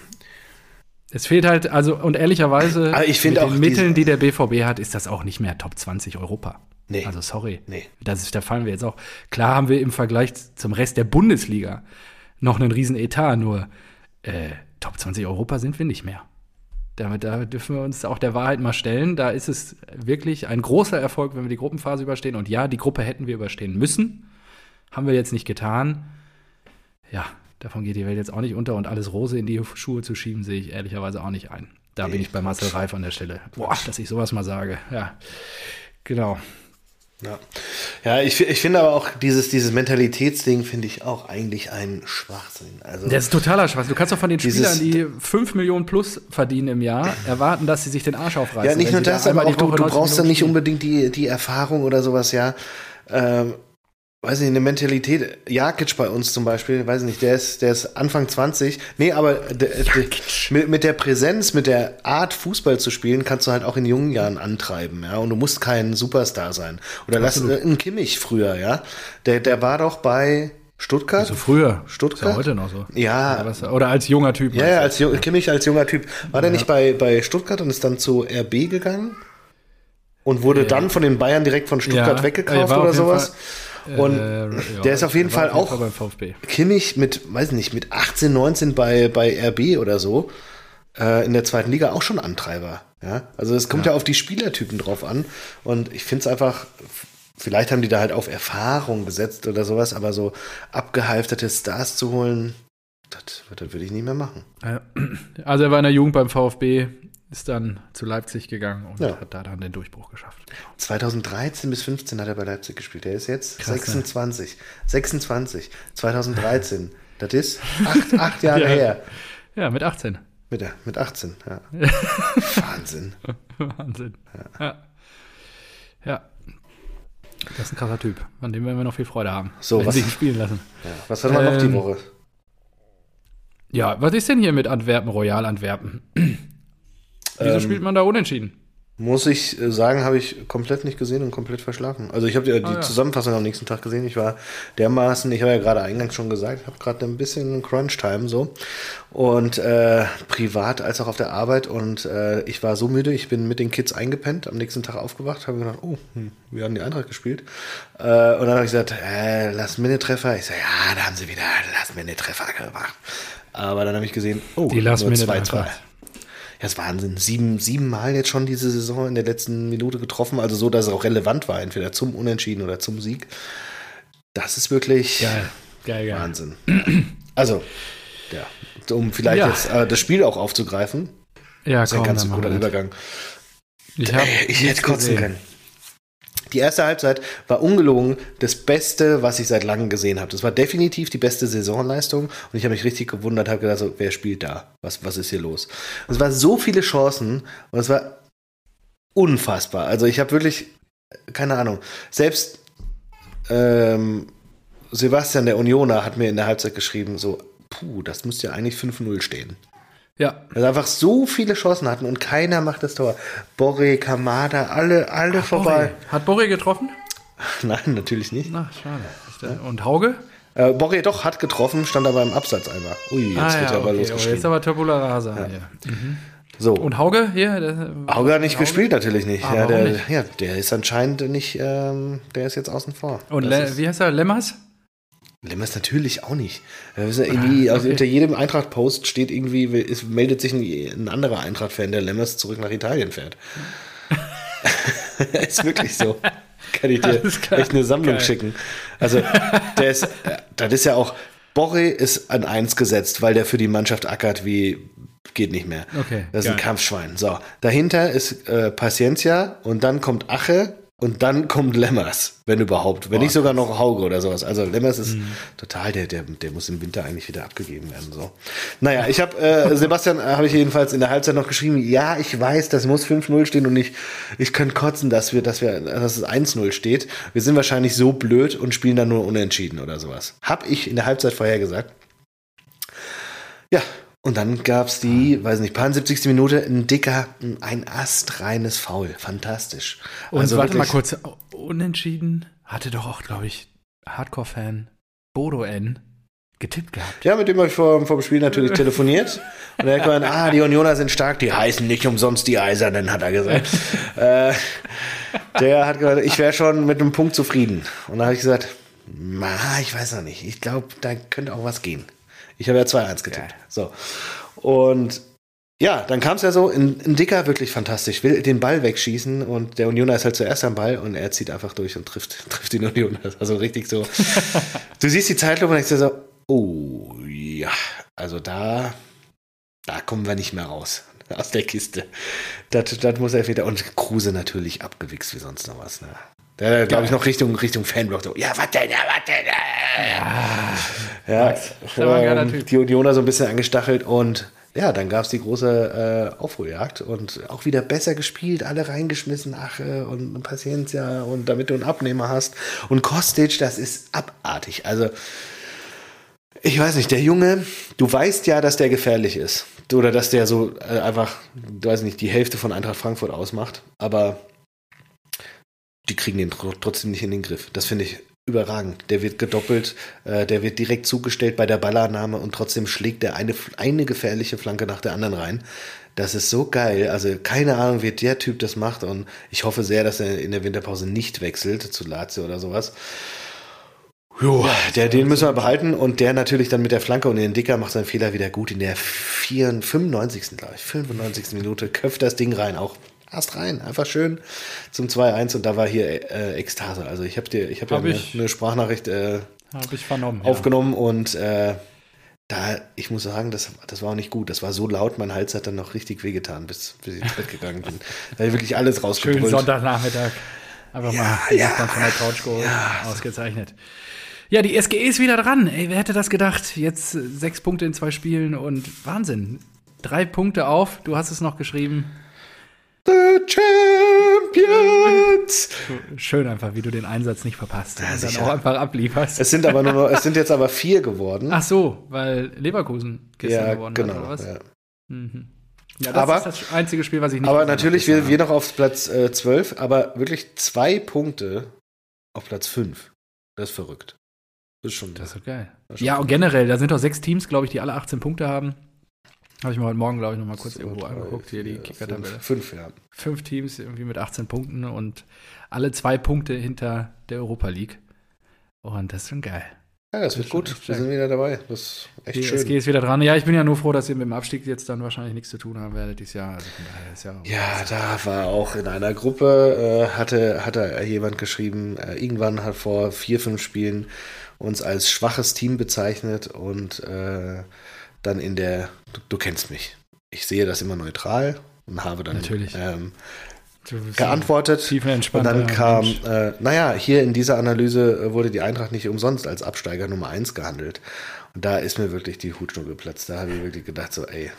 es fehlt halt, also, und ehrlicherweise, ich mit den Mitteln, die der BVB hat, ist das auch nicht mehr Top 20 Europa. Nee. Also sorry. Nee. Das ist, da fallen wir jetzt auch. Klar haben wir im Vergleich zum Rest der Bundesliga noch einen riesen Etat, nur äh, Top 20 Europa sind wir nicht mehr. Damit, da dürfen wir uns auch der Wahrheit mal stellen. Da ist es wirklich ein großer Erfolg, wenn wir die Gruppenphase überstehen. Und ja, die Gruppe hätten wir überstehen müssen. Haben wir jetzt nicht getan. Ja, davon geht die Welt jetzt auch nicht unter und alles Rose in die Schuhe zu schieben, sehe ich ehrlicherweise auch nicht ein. Da bin ich bei Marcel Reif an der Stelle. Boah, dass ich sowas mal sage. Ja, genau. Ja, ja ich, ich finde aber auch dieses, dieses Mentalitätsding finde ich auch eigentlich ein Schwachsinn. Also Das ist totaler Schwachsinn. Du kannst doch von den Spielern, die 5 Millionen plus verdienen im Jahr, erwarten, dass sie sich den Arsch aufreißen. ja, nicht nur sie da das, aber auch du, du 90 brauchst dann nicht unbedingt die, die Erfahrung oder sowas, ja. Ähm, weiß nicht, eine Mentalität. Jakic bei uns zum Beispiel, weiß ich nicht, der ist, der ist Anfang 20. Nee, aber mit, mit der Präsenz, mit der Art Fußball zu spielen, kannst du halt auch in jungen Jahren antreiben, ja. Und du musst kein Superstar sein. Oder lass äh, ein Kimmich früher, ja. Der, der war doch bei Stuttgart. So früher. Stuttgart? Ist ja heute noch so. Ja. Oder, als junger Typ. Ja, ja, als Ju- Kimmich als junger Typ. War der nicht bei, bei Stuttgart und ist dann zu RB gegangen? Und wurde dann von den Bayern direkt von Stuttgart Ja, weggekauft er oder sowas? Und Äh, ja, der ist auf jeden Fall auch beim VfB. Kimmich mit, weiß nicht, mit 18, 19 bei, bei RB oder so, äh, in der zweiten Liga auch schon Antreiber. Ja? Also es kommt ja. auf die Spielertypen drauf an. Und ich finde es einfach, vielleicht haben die da halt auf Erfahrung gesetzt oder sowas, aber so abgehalfterte Stars zu holen, das, das würde ich nie mehr machen. Äh, *clears throat* Also er war in der Jugend beim VfB, ist dann zu Leipzig gegangen und Ja. hat da dann den Durchbruch geschafft. 2013 bis 15 hat er bei Leipzig gespielt. Der ist jetzt Krass, ne? 26. 26. 2013. Das ist acht, acht *laughs* Jahre Ja. her. Ja, mit 18. Mit, der- mit 18, ja. *laughs* Wahnsinn. Wahnsinn. Ja. ja. Das ist ein krasser Typ, an dem werden wir noch viel Freude haben. So, wenn was- sie ihn spielen lassen. Ja. Was hatten wir noch die Ähm, Woche? Ja, was ist denn hier mit Antwerpen, Royal Antwerpen? Wieso Ähm, spielt man da unentschieden? Muss ich äh, sagen, habe ich komplett nicht gesehen und komplett verschlafen. Also ich habe die, die Ah, ja. Zusammenfassung am nächsten Tag gesehen. Ich war dermaßen, ich habe ja gerade eingangs schon gesagt, ich habe gerade ein bisschen Crunch-Time so. Und äh, privat als auch auf der Arbeit. Und äh, ich war so müde, ich bin mit den Kids eingepennt, am nächsten Tag aufgewacht, habe gedacht, oh, hm, wir haben die Eintracht gespielt. Äh, und dann habe ich gesagt, äh, Last-Minute-Treffer. Ich so, ja, da haben sie wieder Last-Minute-Treffer gemacht. Aber dann habe ich gesehen, oh, Die Last-Minute 2-2. einfach. Ja, ist Wahnsinn. Sieben, sieben Mal jetzt schon diese Saison in der letzten Minute getroffen. Also so, dass es auch relevant war, entweder zum Unentschieden oder zum Sieg. Das ist wirklich Geil, geil, geil. Wahnsinn. Also, ja, um vielleicht Ja. jetzt äh, das Spiel auch aufzugreifen. Ja, Das ist ein komm, ganz dann machen guter das. Übergang. Ich, Ich hätte kotzen gesehen. können. Die erste Halbzeit war ungelogen das Beste, was ich seit langem gesehen habe. Das war definitiv die beste Saisonleistung und ich habe mich richtig gewundert, habe gedacht, so, wer spielt da? Was, was ist hier los? Und es waren so viele Chancen und es war unfassbar. Also ich habe wirklich, keine Ahnung, selbst ähm, Sebastian, der Unioner, hat mir in der Halbzeit geschrieben, so, puh, das müsste ja eigentlich 5-0 stehen. Ja, Weil einfach so viele Chancen hatten und keiner macht das Tor. Borre, Kamada, alle, alle vorbei. Borre. Hat Borre getroffen? *laughs* Nein, natürlich nicht. Na, schade. Und Hauge? Äh, Borre doch hat getroffen, stand aber im Absatz einmal. Ui, jetzt ah, wird ja, ja aber okay. aber jetzt losgeschrieben. aber Tabula Rasa. hier. So, Und Hauge? Hier? Der, Auge hat nicht gespielt natürlich nicht. Ah, ja, der, nicht? ja, der ist anscheinend nicht, ähm, der ist jetzt außen vor. Und Le ist- wie heißt er? Lemmers? Lemmers natürlich auch nicht. Ja irgendwie, also Ah, okay. unter jedem Eintracht-Post steht irgendwie, es meldet sich ein, ein anderer Eintracht-Fan, der Lemmers zurück nach Italien fährt. *laughs* ist wirklich so. Kann ich dir echt eine Sammlung Geil. schicken. Also, der ist, äh, das ist ja auch, Borre ist an eins gesetzt, weil der für die Mannschaft ackert wie geht nicht mehr. Okay, Das ist ein geil. Kampfschwein. So, dahinter ist äh, Paciencia und dann kommt Ache und dann kommt Lemmers, wenn überhaupt. Wenn nicht sogar noch Hauge oder sowas. Also Lemmers ist Mhm. total, der, der, der muss im Winter eigentlich wieder abgegeben werden. So. Naja, ich habe, äh, *laughs* Sebastian äh, habe ich jedenfalls in der Halbzeit noch geschrieben, ja, ich weiß, das muss 5-0 stehen und ich, ich könnte kotzen, dass wir, dass wir, dass es 1-0 steht. Wir sind wahrscheinlich so blöd und spielen dann nur unentschieden oder sowas. Hab ich in der Halbzeit vorher gesagt. Ja, und dann gab's die, weiß nicht, paar 70. Minute, ein dicker, ein astreines Foul. Fantastisch. Und Also warte mal kurz. Unentschieden hatte doch auch, glaube ich, Hardcore-Fan Bodo N. getippt gehabt. Ja, mit dem habe ich vor, vor dem Spiel natürlich telefoniert. Und er hat gemeint, ah, die Unioner sind stark, die heißen nicht umsonst die Eisernen, hat er gesagt. *laughs* äh, der hat gesagt, ich wäre schon mit einem Punkt zufrieden. Und dann habe ich gesagt, ich weiß noch nicht. Ich glaube, da könnte auch was gehen. Ich habe ja 2-1 getippt. Geil. So. Und ja, dann kam es ja so, ein, ein Dicker wirklich fantastisch, will den Ball wegschießen und der Unioner ist halt zuerst am Ball und er zieht einfach durch und trifft, *laughs* trifft den Unioner. Also richtig so. *laughs* du siehst die Zeitlupe und denkst dir so, oh, Also da, da kommen wir nicht mehr raus *laughs* aus der Kiste. Das, das muss er wieder. Und Kruse natürlich abgewichst wie sonst noch was. Ne? Der, glaube ich, noch Richtung, Richtung Fanblock. So, ja, was denn? Ja, was denn? Ja, ja Max, ähm, die, Jona so ein bisschen angestachelt und ja, dann gab es die große äh, Aufholjagd und auch wieder besser gespielt, alle reingeschmissen, Ache und Paciencia und damit du einen Abnehmer hast. Und Kostic, das ist abartig. Also, ich weiß nicht, der Junge, du weißt ja, dass der gefährlich ist. Oder dass der so äh, einfach, du weißt nicht, die Hälfte von Eintracht Frankfurt ausmacht. Aber die kriegen den trotzdem nicht in den Griff. Das finde ich überragend. Der wird gedoppelt, äh, der wird direkt zugestellt bei der Ballannahme und trotzdem schlägt er eine, eine gefährliche Flanke nach der anderen rein. Das ist so geil. Also keine Ahnung, wie der Typ das macht und ich hoffe sehr, dass er in der Winterpause nicht wechselt zu Lazio oder sowas. Jo, der, den müssen wir behalten und der natürlich dann mit der Flanke und den Dicker macht seinen Fehler wieder gut in der 4, 95. glaube ich, 95. Minute köpft das Ding rein, auch erst rein, einfach schön zum 2-1 und da war hier äh, Ekstase. Also ich habe dir, ich habe hab ja eine, eine, Sprachnachricht äh, ich vernommen, aufgenommen ja. und äh, da, ich muss sagen, das, das war auch nicht gut. Das war so laut, mein Hals hat dann noch richtig wehgetan, bis, bis ich ins Bett gegangen bin. Da ich wirklich alles rausgebrüllt. Schönen Sonntagnachmittag. Einfach ja, mal ja, von der Couch geholt. Ja. Ausgezeichnet. Ja, die SGE ist wieder dran. Ey, wer hätte das gedacht? Jetzt sechs Punkte in zwei Spielen und Wahnsinn. Drei Punkte auf. Du hast es noch geschrieben. Champions! Schön einfach, wie du den Einsatz nicht verpasst ja, und dann auch einfach ablieferst. Es sind aber nur noch, es sind jetzt aber vier geworden. Ach so, weil Leverkusen gestern ja, gewonnen genau, hat, oder was? Ja. Mhm. Ja, das aber, ist das einzige Spiel, was ich nicht Aber natürlich, wir, wir noch auf Platz äh, 12, aber wirklich zwei Punkte auf Platz 5. Das ist verrückt. Das ist schon. Das ist geil. Ja, und generell, da sind doch sechs Teams, glaube ich, die alle 18 Punkte haben. Habe ich mir heute Morgen, glaube ich, noch mal kurz irgendwo angeguckt, hier die Kicker-Tabelle. Fünf, ja. Fünf Teams irgendwie mit 18 Punkten und alle zwei Punkte hinter der Europa League. Und das ist schon geil. Ja, das, das wird gut. Wir sind wieder dabei. Das ist echt die schön. SG ist wieder dran. Ja, ich bin ja nur froh, dass ihr mit dem Abstieg jetzt dann wahrscheinlich nichts zu tun haben werdet dieses Jahr. Also ja, ja da war auch in einer Gruppe, äh, hatte, hatte jemand geschrieben, äh, irgendwann hat vor vier, fünf Spielen uns als schwaches Team bezeichnet und äh, dann in der, du, du, kennst mich, ich sehe das immer neutral und habe dann ähm, geantwortet. Und dann kam, äh, naja, hier in dieser Analyse äh, wurde die Eintracht nicht umsonst als Absteiger Nummer 1 gehandelt. Und da ist mir wirklich die Hutschnur geplatzt. Da habe ich wirklich gedacht, so, ey,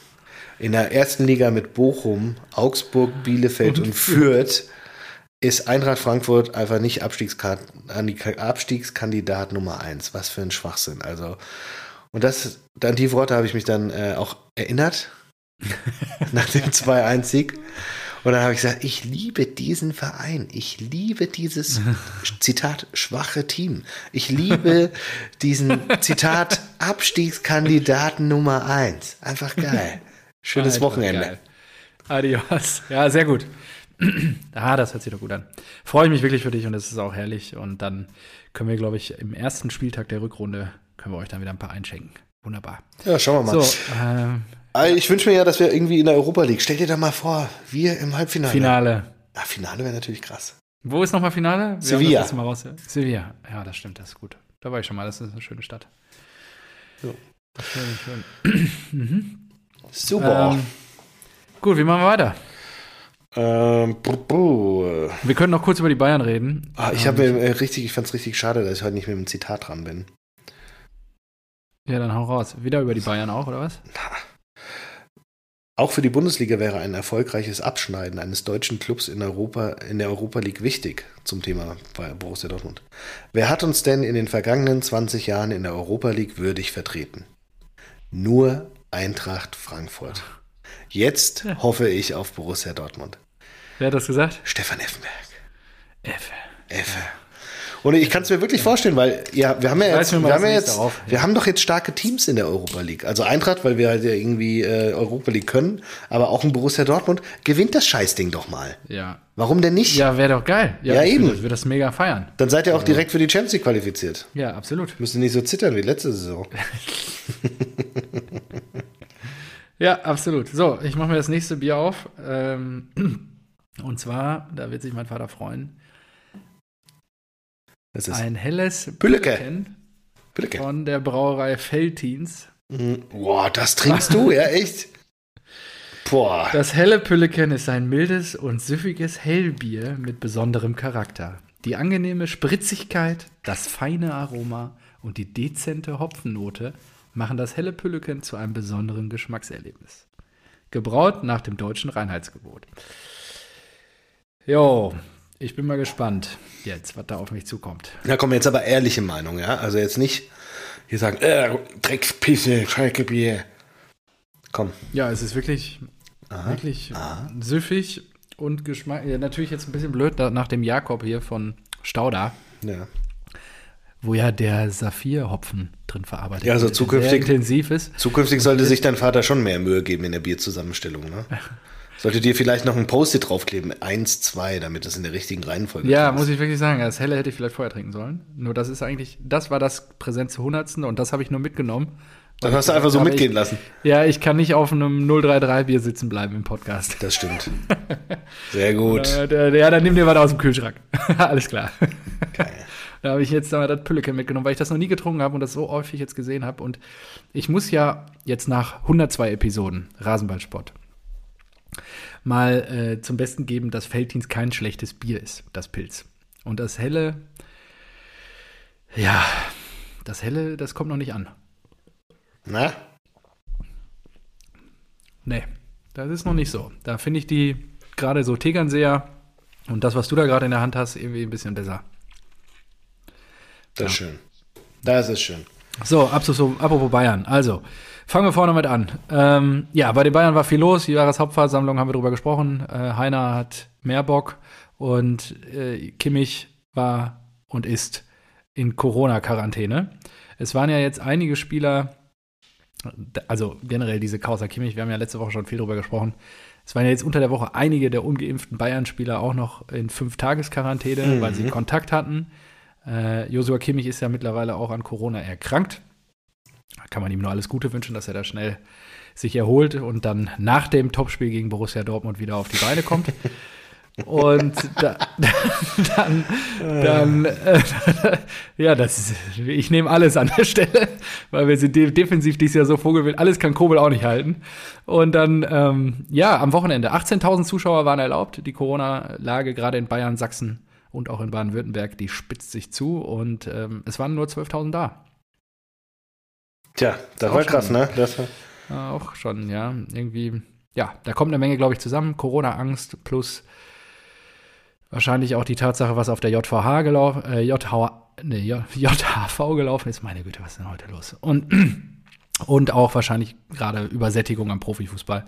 in der ersten Liga mit Bochum, Augsburg, Bielefeld und, und Fürth ist Eintracht Frankfurt einfach nicht Abstiegskandidat Nummer 1. Was für ein Schwachsinn. Also, und das, an die Worte habe ich mich dann äh, auch erinnert, *laughs* nach dem 2-1-Sieg. Und dann habe ich gesagt, ich liebe diesen Verein. Ich liebe dieses, *laughs* Zitat, schwache Team. Ich liebe diesen, Zitat, *laughs* Abstiegskandidaten Nummer 1. Einfach geil. Schönes Alter, Wochenende. Geil. Adios. Ja, sehr gut. *clears throat* ah, das hört sich doch gut an. Freue ich mich wirklich für dich und es ist auch herrlich. Und dann können wir, glaube ich, im ersten Spieltag der Rückrunde können wir euch dann wieder ein paar einschenken. Wunderbar. Ja, schauen wir mal. So, äh, ich wünsche mir ja, dass wir irgendwie in der Europa League. Stell dir da mal vor, wir im Halbfinale. Finale. Ja, Finale wäre natürlich krass. Wo ist nochmal Finale? Wir Sevilla. Mal raus. Sevilla. Ja, das stimmt, das ist gut. Da war ich schon mal. Das ist eine schöne Stadt. So. Schön, schön. *clears throat* mhm. Super. Ähm, gut, wie machen wir weiter? Ähm, wir können noch kurz über die Bayern reden. Ah, ich habe ähm, richtig, ich fand es richtig schade, dass ich heute nicht mit dem Zitat dran bin. Ja, dann hau raus. Wieder über die Bayern auch, oder was? Auch für die Bundesliga wäre ein erfolgreiches Abschneiden eines deutschen Clubs in, Europa, in der Europa League wichtig zum Thema Borussia Dortmund. Wer hat uns denn in den vergangenen 20 Jahren in der Europa League würdig vertreten? Nur Eintracht Frankfurt. Jetzt ja. hoffe ich auf Borussia Dortmund. Wer hat das gesagt? Stefan Effenberg. Effe. Effe. Und ich kann es mir wirklich vorstellen, weil ja, wir haben ja jetzt, wir, haben ja jetzt auf, ja. wir haben doch jetzt starke Teams in der Europa League. Also Eintracht, weil wir halt ja irgendwie äh, Europa League können, aber auch ein Borussia Dortmund gewinnt das Scheißding doch mal. Ja. Warum denn nicht? Ja, wäre doch geil. Ja, ja eben. Ich würde das mega feiern. Dann seid ihr auch direkt für die Champions League qualifiziert. Ja, absolut. Müsst ihr nicht so zittern wie letzte Saison. *laughs* ja, absolut. So, ich mache mir das nächste Bier auf. Ähm, *clears throat* und zwar, da wird sich mein Vater freuen. Das ist ein helles. Pülleke von der Brauerei Feltins. Boah, das trinkst du, ja, *laughs* echt? Boah. Das helle Pülleken ist ein mildes und süffiges Hellbier mit besonderem Charakter. Die angenehme Spritzigkeit, das feine Aroma und die dezente Hopfennote machen das helle Pülleken zu einem besonderen Geschmackserlebnis. Gebraut nach dem deutschen Reinheitsgebot. Jo, ich bin mal gespannt jetzt, was da auf mich zukommt. Da kommen jetzt aber ehrliche Meinungen, ja? Also jetzt nicht hier sagen, äh, Dreckspisse, Schalkebier. Komm. Ja, es ist wirklich, Aha. wirklich Aha. süffig und Geschmack. Ja, natürlich jetzt ein bisschen blöd nach dem Jakob hier von Stauda. Ja. Wo ja der Saphirhopfen drin verarbeitet wird. Ja, also zukünftig, intensiv ist. Zukünftig sollte sich dein Vater schon mehr Mühe geben in der Bierzusammenstellung, ne? *laughs* Sollte dir vielleicht noch ein Post-it draufkleben, eins, zwei, damit es in der richtigen Reihenfolge Ja, muss ich wirklich sagen, das Helle hätte ich vielleicht vorher trinken sollen. Nur das ist eigentlich, das war das Präsent zu Hundertsten und das habe ich nur mitgenommen. Dann hast du einfach so mitgehen ich, lassen. Ja, ich kann nicht auf einem 033-Bier sitzen bleiben im Podcast. Das stimmt. *laughs* Sehr gut. Äh, ja, dann nimm dir was aus dem Kühlschrank. *laughs* Alles klar. Geil. *laughs* Da habe ich jetzt mal das Pülleken mitgenommen, weil ich das noch nie getrunken habe und das so häufig jetzt gesehen habe. Und ich muss ja jetzt nach 102 Episoden Rasenballsport mal äh, zum Besten geben, dass Felddienst kein schlechtes Bier ist, das Pilz. Und das Helle, ja, das Helle, das kommt noch nicht an. Na? Nee, das ist noch nicht so. Da finde ich die gerade so Tegernseher und das, was du da gerade in der Hand hast, irgendwie ein bisschen besser. Das ist schön. Das ist schön. So, apropos Bayern. Also, fangen wir vorne mit an. Ähm, ja, bei den Bayern war viel los. Die Jahreshauptversammlung haben wir drüber gesprochen. Äh, Heiner hat mehr Bock und äh, Kimmich war und ist in Corona-Quarantäne. Es waren ja jetzt einige Spieler, also generell diese Causa Kimmich, wir haben ja letzte Woche schon viel drüber gesprochen. Es waren ja jetzt unter der Woche einige der ungeimpften Bayern-Spieler auch noch in Fünf-Tages-Quarantäne, mhm. weil sie Kontakt hatten. Äh, Joshua Kimmich ist ja mittlerweile auch an Corona erkrankt. Kann man ihm nur alles Gute wünschen, dass er da schnell sich erholt und dann nach dem Topspiel gegen Borussia Dortmund wieder auf die Beine kommt. *laughs* Und da, dann, dann äh, *laughs* ja, das ist, ich nehme alles an der Stelle, weil wir sind defensiv dies Jahr so vogelwild. Alles kann Kobel auch nicht halten. Und dann, ähm, ja, am Wochenende 18.000 Zuschauer waren erlaubt. Die Corona-Lage gerade in Bayern, Sachsen und auch in Baden-Württemberg, die spitzt sich zu und ähm, es waren nur 12.000 da. Tja, das war krass, ne? Das war auch schon, ja. Irgendwie, ja, da kommt eine Menge, glaube ich, zusammen. Corona-Angst plus wahrscheinlich auch die Tatsache, was auf der JVH gelaufen, äh, JH, nee, JHV *laughs* gelaufen ist. Meine Güte, was ist denn heute los? Und und auch wahrscheinlich gerade Übersättigung am Profifußball,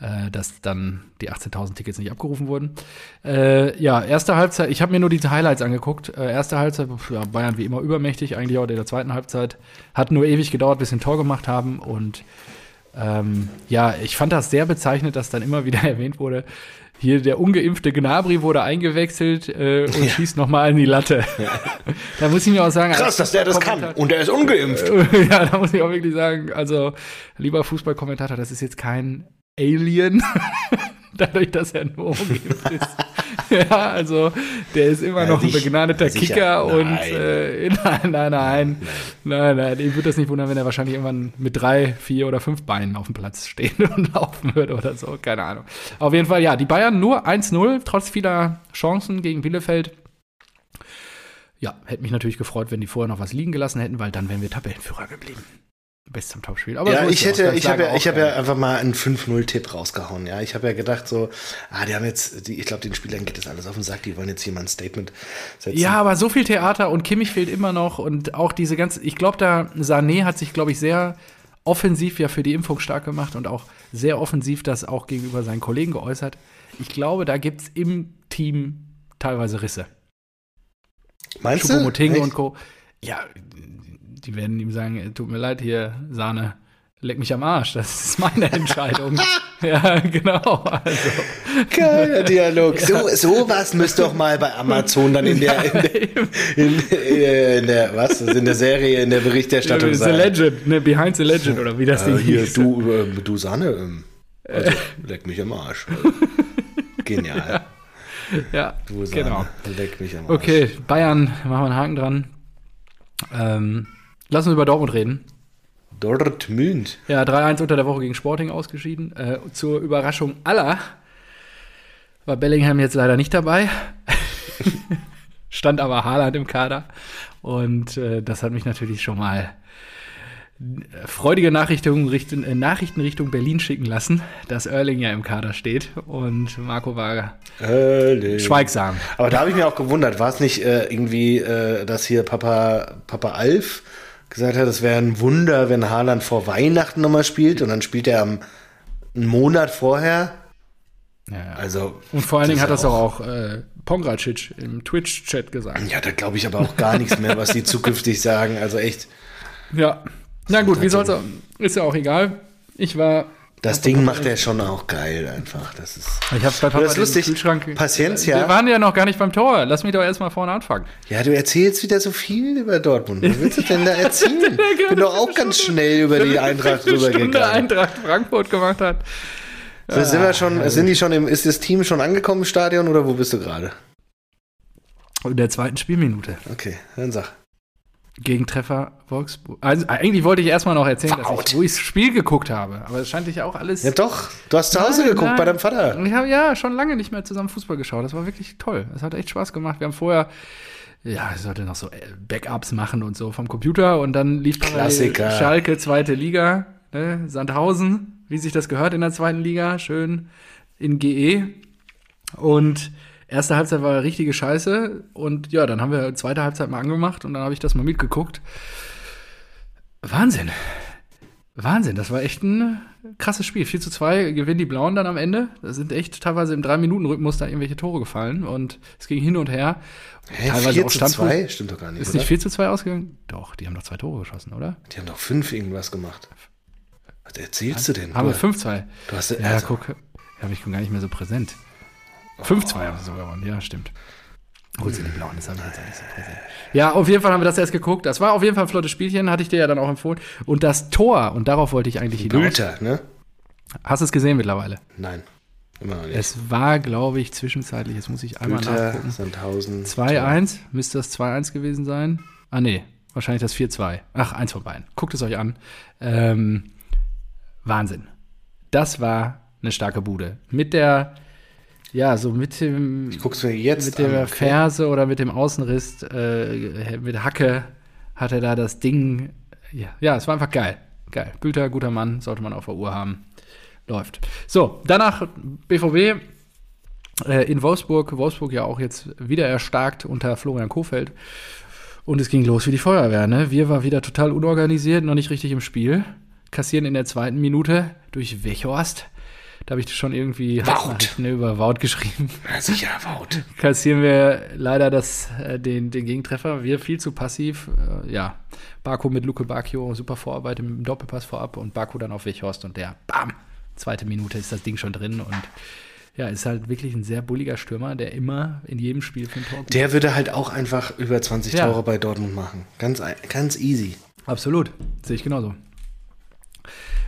äh, dass dann die 18.000 Tickets nicht abgerufen wurden. Äh, ja, erste Halbzeit, ich habe mir nur diese Highlights angeguckt. Äh, erste Halbzeit, ja, Bayern wie immer übermächtig, eigentlich auch in der zweiten Halbzeit. Hat nur ewig gedauert, bis sie ein Tor gemacht haben. Und ähm, ja, ich fand das sehr bezeichnend, dass dann immer *laughs* wieder erwähnt wurde, hier der ungeimpfte Gnabri wurde eingewechselt äh, und ja. schießt nochmal in die Latte. Ja. *laughs* da muss ich mir auch sagen. Krass, dass der das kann. Und der ist ungeimpft. *laughs* ja, da muss ich auch wirklich sagen, also lieber Fußballkommentator, das ist jetzt kein Alien, *laughs* *laughs* dadurch, dass er nur ungeimpft ist. *laughs* ja, also der ist immer noch ein begnadeter. Kicker und äh, *laughs* nein, nein, nein, nein, nein, ich würde das nicht wundern, wenn er wahrscheinlich irgendwann mit drei, vier oder fünf Beinen auf dem Platz stehen und laufen würde oder so, keine Ahnung. Auf jeden Fall, ja, die Bayern nur 1-0, trotz vieler Chancen gegen Bielefeld. Ja, hätte mich natürlich gefreut, wenn die vorher noch was liegen gelassen hätten, weil dann wären wir Tabellenführer geblieben bis zum Topspiel. Aber ja, so ich hätte, ich habe ja, ich habe ja einfach mal einen 5-0-Tipp rausgehauen. Ja, ich habe ja gedacht so, ah, die haben jetzt, die, ich glaube, den Spielern geht das alles auf den Sack. Die wollen jetzt hier mal ein Statement setzen. Ja, aber so viel Theater und Kimmich fehlt immer noch und auch diese ganze, ich glaube, da Sané hat sich, glaube ich, sehr offensiv ja für die Impfung stark gemacht und auch sehr offensiv das auch gegenüber seinen Kollegen geäußert. Ich glaube, da gibt es im Team teilweise Risse. Meinst du? und Co. Ja, die werden ihm sagen, tut mir leid hier, Sahne, leck mich am Arsch, das ist meine *laughs* Entscheidung. ja, genau. Also. Geiler Dialog. Ja. So, sowas müsste doch mal bei Amazon dann in der, in der, in, äh, in der, was, in der Serie, in der Berichterstattung the sein. The Legend, ne, Behind the Legend oder wie das äh, Ding hier, hieß. Du, äh, du Sahne, ähm, also, leck mich am Arsch. *laughs* Genial. Ja, du Sahne, genau. leck mich am Arsch. Okay, Bayern, machen wir einen Haken dran. Ähm, Lass uns über Dortmund reden. Dortmund. Ja, 3-1 unter der Woche gegen Sporting ausgeschieden. Äh, zur Überraschung aller war Bellingham jetzt leider nicht dabei. *laughs* Stand aber Haaland im Kader. Und äh, das hat mich natürlich schon mal äh, freudige Nachrichten Richtung, äh, Nachrichten Richtung Berlin schicken lassen, dass Erling ja im Kader steht. Und Marco war Erling. schweigsam. Aber da habe ich mir auch gewundert, war es nicht äh, irgendwie, äh, dass hier Papa, Papa Alf gesagt hat, es wäre ein Wunder, wenn Haaland vor Weihnachten nochmal spielt und dann spielt er am einen Monat vorher. Ja. Also Und vor allen Dingen hat das ja auch äh, Pongracic im Twitch-Chat gesagt. Ja, da glaube ich aber auch gar nichts mehr, was die *laughs* zukünftig sagen. Also echt, Ja. Na gut, wie soll's auch, ist ja auch egal. Ich war. Das Ding macht er schon auch geil einfach. Das ist. Ich hab's Papa Das lustig. Kühlschrank. Paciencia. Wir waren ja noch gar nicht beim Tor. Lass mich doch erstmal vorne anfangen. Ja, du erzählst wieder so viel über Dortmund. Was willst du denn da *laughs* erzählen? Ich bin doch auch ganz schnell über die Eintracht rübergegangen. Eintracht Frankfurt gemacht hat. So, sind wir schon, sind die schon im, ist das Team schon angekommen im Stadion oder wo bist du gerade? In der zweiten Spielminute. Okay, dann sag. Gegentreffer Wolfsburg. Also eigentlich wollte ich erstmal noch erzählen, dass Wout. ich, wo ich das Spiel geguckt habe. Aber es scheint dich auch alles. Ja doch, du hast zu Hause Nein, geguckt nein. bei deinem Vater. Ich habe ja schon lange nicht mehr zusammen Fußball geschaut. Das war wirklich toll. Es hat echt Spaß gemacht. Wir haben vorher, ja, ich sollte noch so äh, Backups machen und so vom Computer und dann lief Klassiker. Schalke, zweite Liga, ne? Sandhausen, wie sich das gehört in der zweiten Liga, schön in GE. Und erste Halbzeit war richtige Scheiße. Und ja, dann haben wir zweite Halbzeit mal angemacht und dann habe ich das mal mitgeguckt. Wahnsinn. Wahnsinn, das war echt ein krasses Spiel. 4 zu 2 gewinnen die Blauen dann am Ende. Da sind echt teilweise im 3-Minuten-Rhythmus da irgendwelche Tore gefallen und es ging hin und her. Hä, Teilweise 4 auch zu Standpunkt. 2? Stimmt doch gar nicht, Ist oder? nicht 4 zu 2 ausgegangen? Doch, die haben doch zwei Tore geschossen, oder? Die haben doch 5 irgendwas gemacht. Was erzählst du denn? Haben wir du, 5-2. du hast, Ja, also, guck, habe ich gar nicht mehr so präsent. 5-2 haben sie sogar gewonnen, ja, stimmt. Gut sind die Blauen, das habe ich jetzt auch nicht so präsent. Ja, auf jeden Fall haben wir das erst geguckt. Das war auf jeden Fall ein flottes Spielchen, hatte ich dir ja dann auch empfohlen. Und das Tor, und darauf wollte ich eigentlich hinaus. Bülter, ne? Hast du es gesehen mittlerweile? Nein, immer noch nicht. Es war, glaube ich, zwischenzeitlich, jetzt muss ich einmal Bülter, nachgucken. Sandhausen. 2-1, müsste das 2-1 gewesen sein. Ah, nee, wahrscheinlich das 4-2. Ach, eins von beiden. Guckt es euch an. Ähm, Wahnsinn. Das war eine starke Bude. Mit der, ja, so mit dem, mit der an. okay? Ferse oder mit dem Außenriss, äh, mit Hacke hat er da das Ding. Ja, ja, es war einfach geil. Geil. Bülter, guter Mann, sollte man auf der Uhr haben. Läuft. So, danach BVB äh, in Wolfsburg. Wolfsburg ja auch jetzt wieder erstarkt unter Florian Kofeld. Und es ging los wie die Feuerwehr. Ne? Wir war wieder total unorganisiert, noch nicht richtig im Spiel. Kassieren in der zweiten Minute durch Wechhorst. Da habe ich schon irgendwie Wout. Hassnachrichten über Wout geschrieben Ja, sicher, Wout. *laughs* kassieren wir leider das, äh, den, den Gegentreffer. Wir viel zu passiv. Äh, ja, Baku mit Luke Bakio, super Vorarbeit im Doppelpass vorab und Baku dann auf Wechhorst und der, bam, zweite Minute ist das Ding schon drin und ja, ist halt wirklich ein sehr bulliger Stürmer, der immer in jedem Spiel für ein Tor gut Der würde halt auch einfach über 20 Ja. Tore bei Dortmund machen. Ganz, ganz easy. Absolut, sehe ich genauso.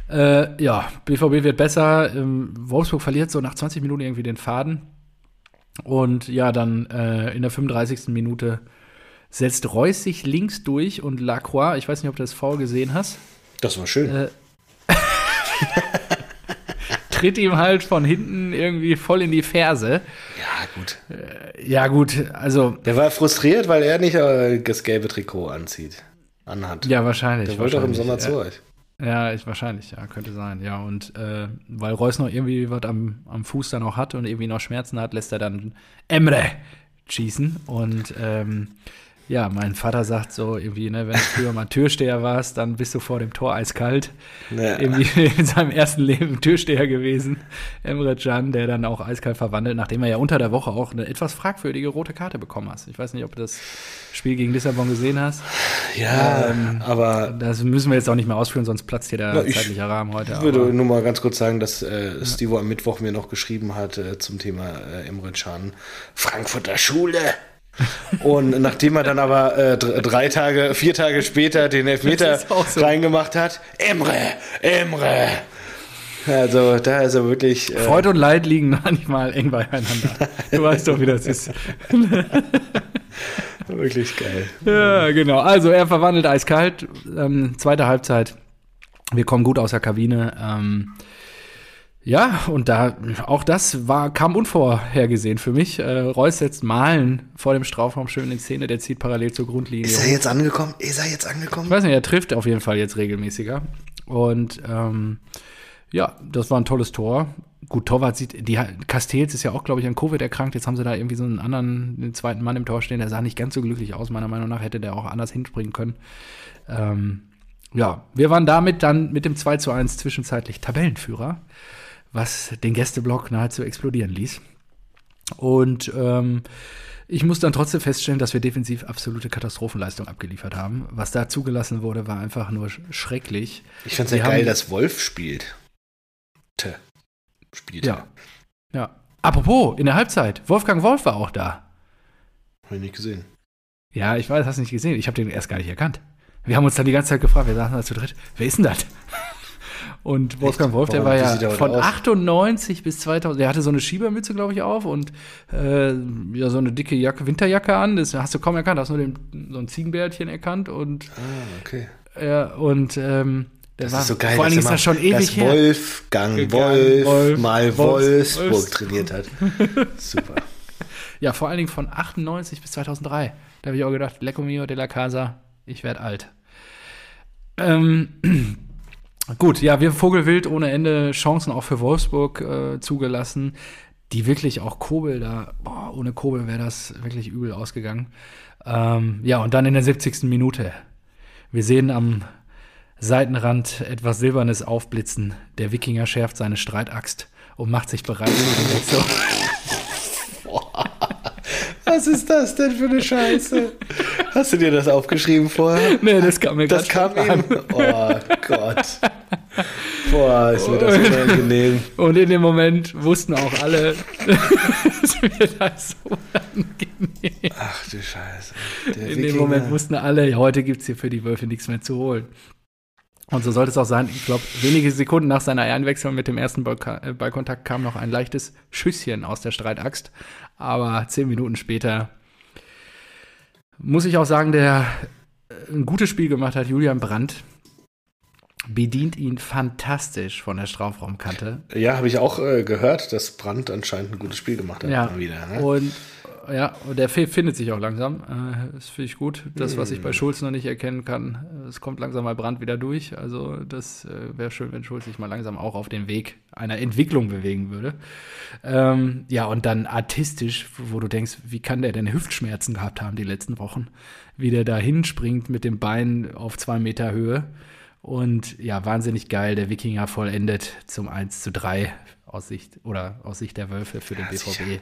Äh, ja, BVB wird besser. Ähm, Wolfsburg verliert so nach 20 Minuten irgendwie den Faden. Und ja, dann äh, in der 35. Minute setzt Reus sich links durch und Lacroix, ich weiß nicht, ob du das Foul gesehen hast, Das war schön. äh, *laughs* tritt ihm halt von hinten irgendwie voll in die Ferse. ja, gut. Ja, gut, also, Der war frustriert, weil er nicht äh, das gelbe Trikot anzieht. Anhat. ja, wahrscheinlich. Der wollte doch im Sommer ja. zu euch. Ja, ich, wahrscheinlich, ja, könnte sein, ja. Und äh, weil Reus noch irgendwie was am, am Fuß dann auch hat und irgendwie noch Schmerzen hat, lässt er dann Emre schießen. Und ähm, ja, mein Vater sagt so irgendwie, ne, wenn du früher mal Türsteher warst, dann bist du vor dem Tor eiskalt. Ja. Irgendwie *laughs* in seinem ersten Leben Türsteher gewesen. Emre Can, der dann auch eiskalt verwandelt, nachdem er ja unter der Woche auch eine etwas fragwürdige rote Karte bekommen hast. Ich weiß nicht, ob du das Spiel gegen Lissabon gesehen hast. Ja, Ähm, aber Das müssen wir jetzt auch nicht mehr ausführen, sonst platzt hier der Na, ich zeitliche Rahmen heute. ich würde nur mal ganz kurz sagen, dass äh, Stivo am Mittwoch mir noch geschrieben hat äh, zum Thema äh, Emre Can. Frankfurter Schule. Und nachdem er dann aber äh, dr- drei Tage, vier Tage später den Elfmeter so. reingemacht hat, Emre, Emre. Also da ist er wirklich. Äh, Freude und Leid liegen manchmal eng beieinander. Du weißt doch, wie das ist. *laughs* wirklich geil. Ja, genau. Also er verwandelt eiskalt. Ähm, zweite Halbzeit Wir kommen gut aus der Kabine. Ähm, ja, und da, auch das war, kam unvorhergesehen für mich. Äh, Reus setzt Malen vor dem Strafraum schön in Szene, der zieht parallel zur Grundlinie. Ist er jetzt angekommen? Ist er jetzt angekommen? Ich weiß nicht, er trifft auf jeden Fall jetzt regelmäßiger. Und ähm, ja, das war ein tolles Tor. Gut, Torwart sieht, die Castells ist ja auch, glaube ich, an Covid erkrankt. Jetzt haben sie da irgendwie so einen anderen, den zweiten Mann im Tor stehen. Der sah nicht ganz so glücklich aus. Meiner Meinung nach hätte der auch anders hinspringen können. Ähm, ja, wir waren damit dann mit dem 2 zu 1 zwischenzeitlich Tabellenführer was den Gästeblock nahezu explodieren ließ. Und ähm, ich muss dann trotzdem feststellen, dass wir defensiv absolute Katastrophenleistung abgeliefert haben. Was da zugelassen wurde, war einfach nur schrecklich. Ich fand es ja geil, dass Wolf spielt. Te. Spielt. Ja. Ja. Apropos, in der Halbzeit, Wolfgang Wolf war auch da. Habe ich nicht gesehen. Ja, ich weiß, hast du nicht gesehen. Ich habe den erst gar nicht erkannt. Wir haben uns dann die ganze Zeit gefragt, wir saßen da zu dritt, wer ist denn das? Und Wolfgang? Wolf, der war ja von aus? 98 bis 2000, der hatte so eine Schiebermütze, glaube ich, auf und äh, ja, so eine dicke Jacke, Winterjacke an. Das hast du kaum erkannt, hast nur den, so ein Ziegenbärtchen erkannt und. Ah, okay. Ja, und ähm, der das war ist so geil, vor allen Dingen ist das schon ewig dass Wolfgang her. Wolf, Wolf mal Wolfsburg Wolfs trainiert hat. *laughs* Super. Ja, vor allen Dingen von 98 bis 2003. Da habe ich auch gedacht, Lecco mio de la Casa, ich werde alt. Ähm, Gut, ja, wir Vogelwild ohne Ende Chancen auch für Wolfsburg äh, zugelassen, die wirklich auch Kobel da, boah, ohne Kobel wäre das wirklich übel ausgegangen. Ähm, ja, und dann in der 70. Minute. Wir sehen am Seitenrand etwas Silbernes aufblitzen. Der Wikinger schärft seine Streitaxt und macht sich bereit für den Wechsel. *laughs* Was ist das denn für eine Scheiße? *laughs* Hast du dir das aufgeschrieben vorher? *laughs* Nee, das kam mir Das kam ihm. Oh Gott. Boah, ist mir das unangenehm. Und in dem Moment wussten auch alle, *laughs* es wird das so unangenehm. Ach du Scheiße. Der in Wikinger. dem Moment wussten alle, heute gibt es hier für die Wölfe nichts mehr zu holen. Und so sollte es auch sein. Ich glaube, wenige Sekunden nach seiner Ehrenwechsel mit dem ersten äh, Ballkontakt kam noch ein leichtes Schüsschen aus der Streitaxt. Aber zehn Minuten später muss ich auch sagen, der ein gutes Spiel gemacht hat, Julian Brandt. Bedient ihn fantastisch von der Strafraumkante. Ja, habe ich auch äh, gehört, dass Brandt anscheinend ein gutes Spiel gemacht hat. Ja, wieder, ne? und ja, und der findet sich auch langsam. Äh, das finde ich gut. Das, was ich bei hm. Schulz noch nicht erkennen kann, es kommt langsam mal Brand wieder durch. Also, das äh, wäre schön, wenn Schulz sich mal langsam auch auf den Weg einer Entwicklung bewegen würde. Ähm, ja, und dann artistisch, wo du denkst, wie kann der denn Hüftschmerzen gehabt haben die letzten Wochen? Wie der da hinspringt mit dem Bein auf zwei Meter Höhe. Und ja, wahnsinnig geil. Der Wikinger vollendet zum 1 zu 3 aus Sicht oder aus Sicht der Wölfe für den ja, BVB. Sicher.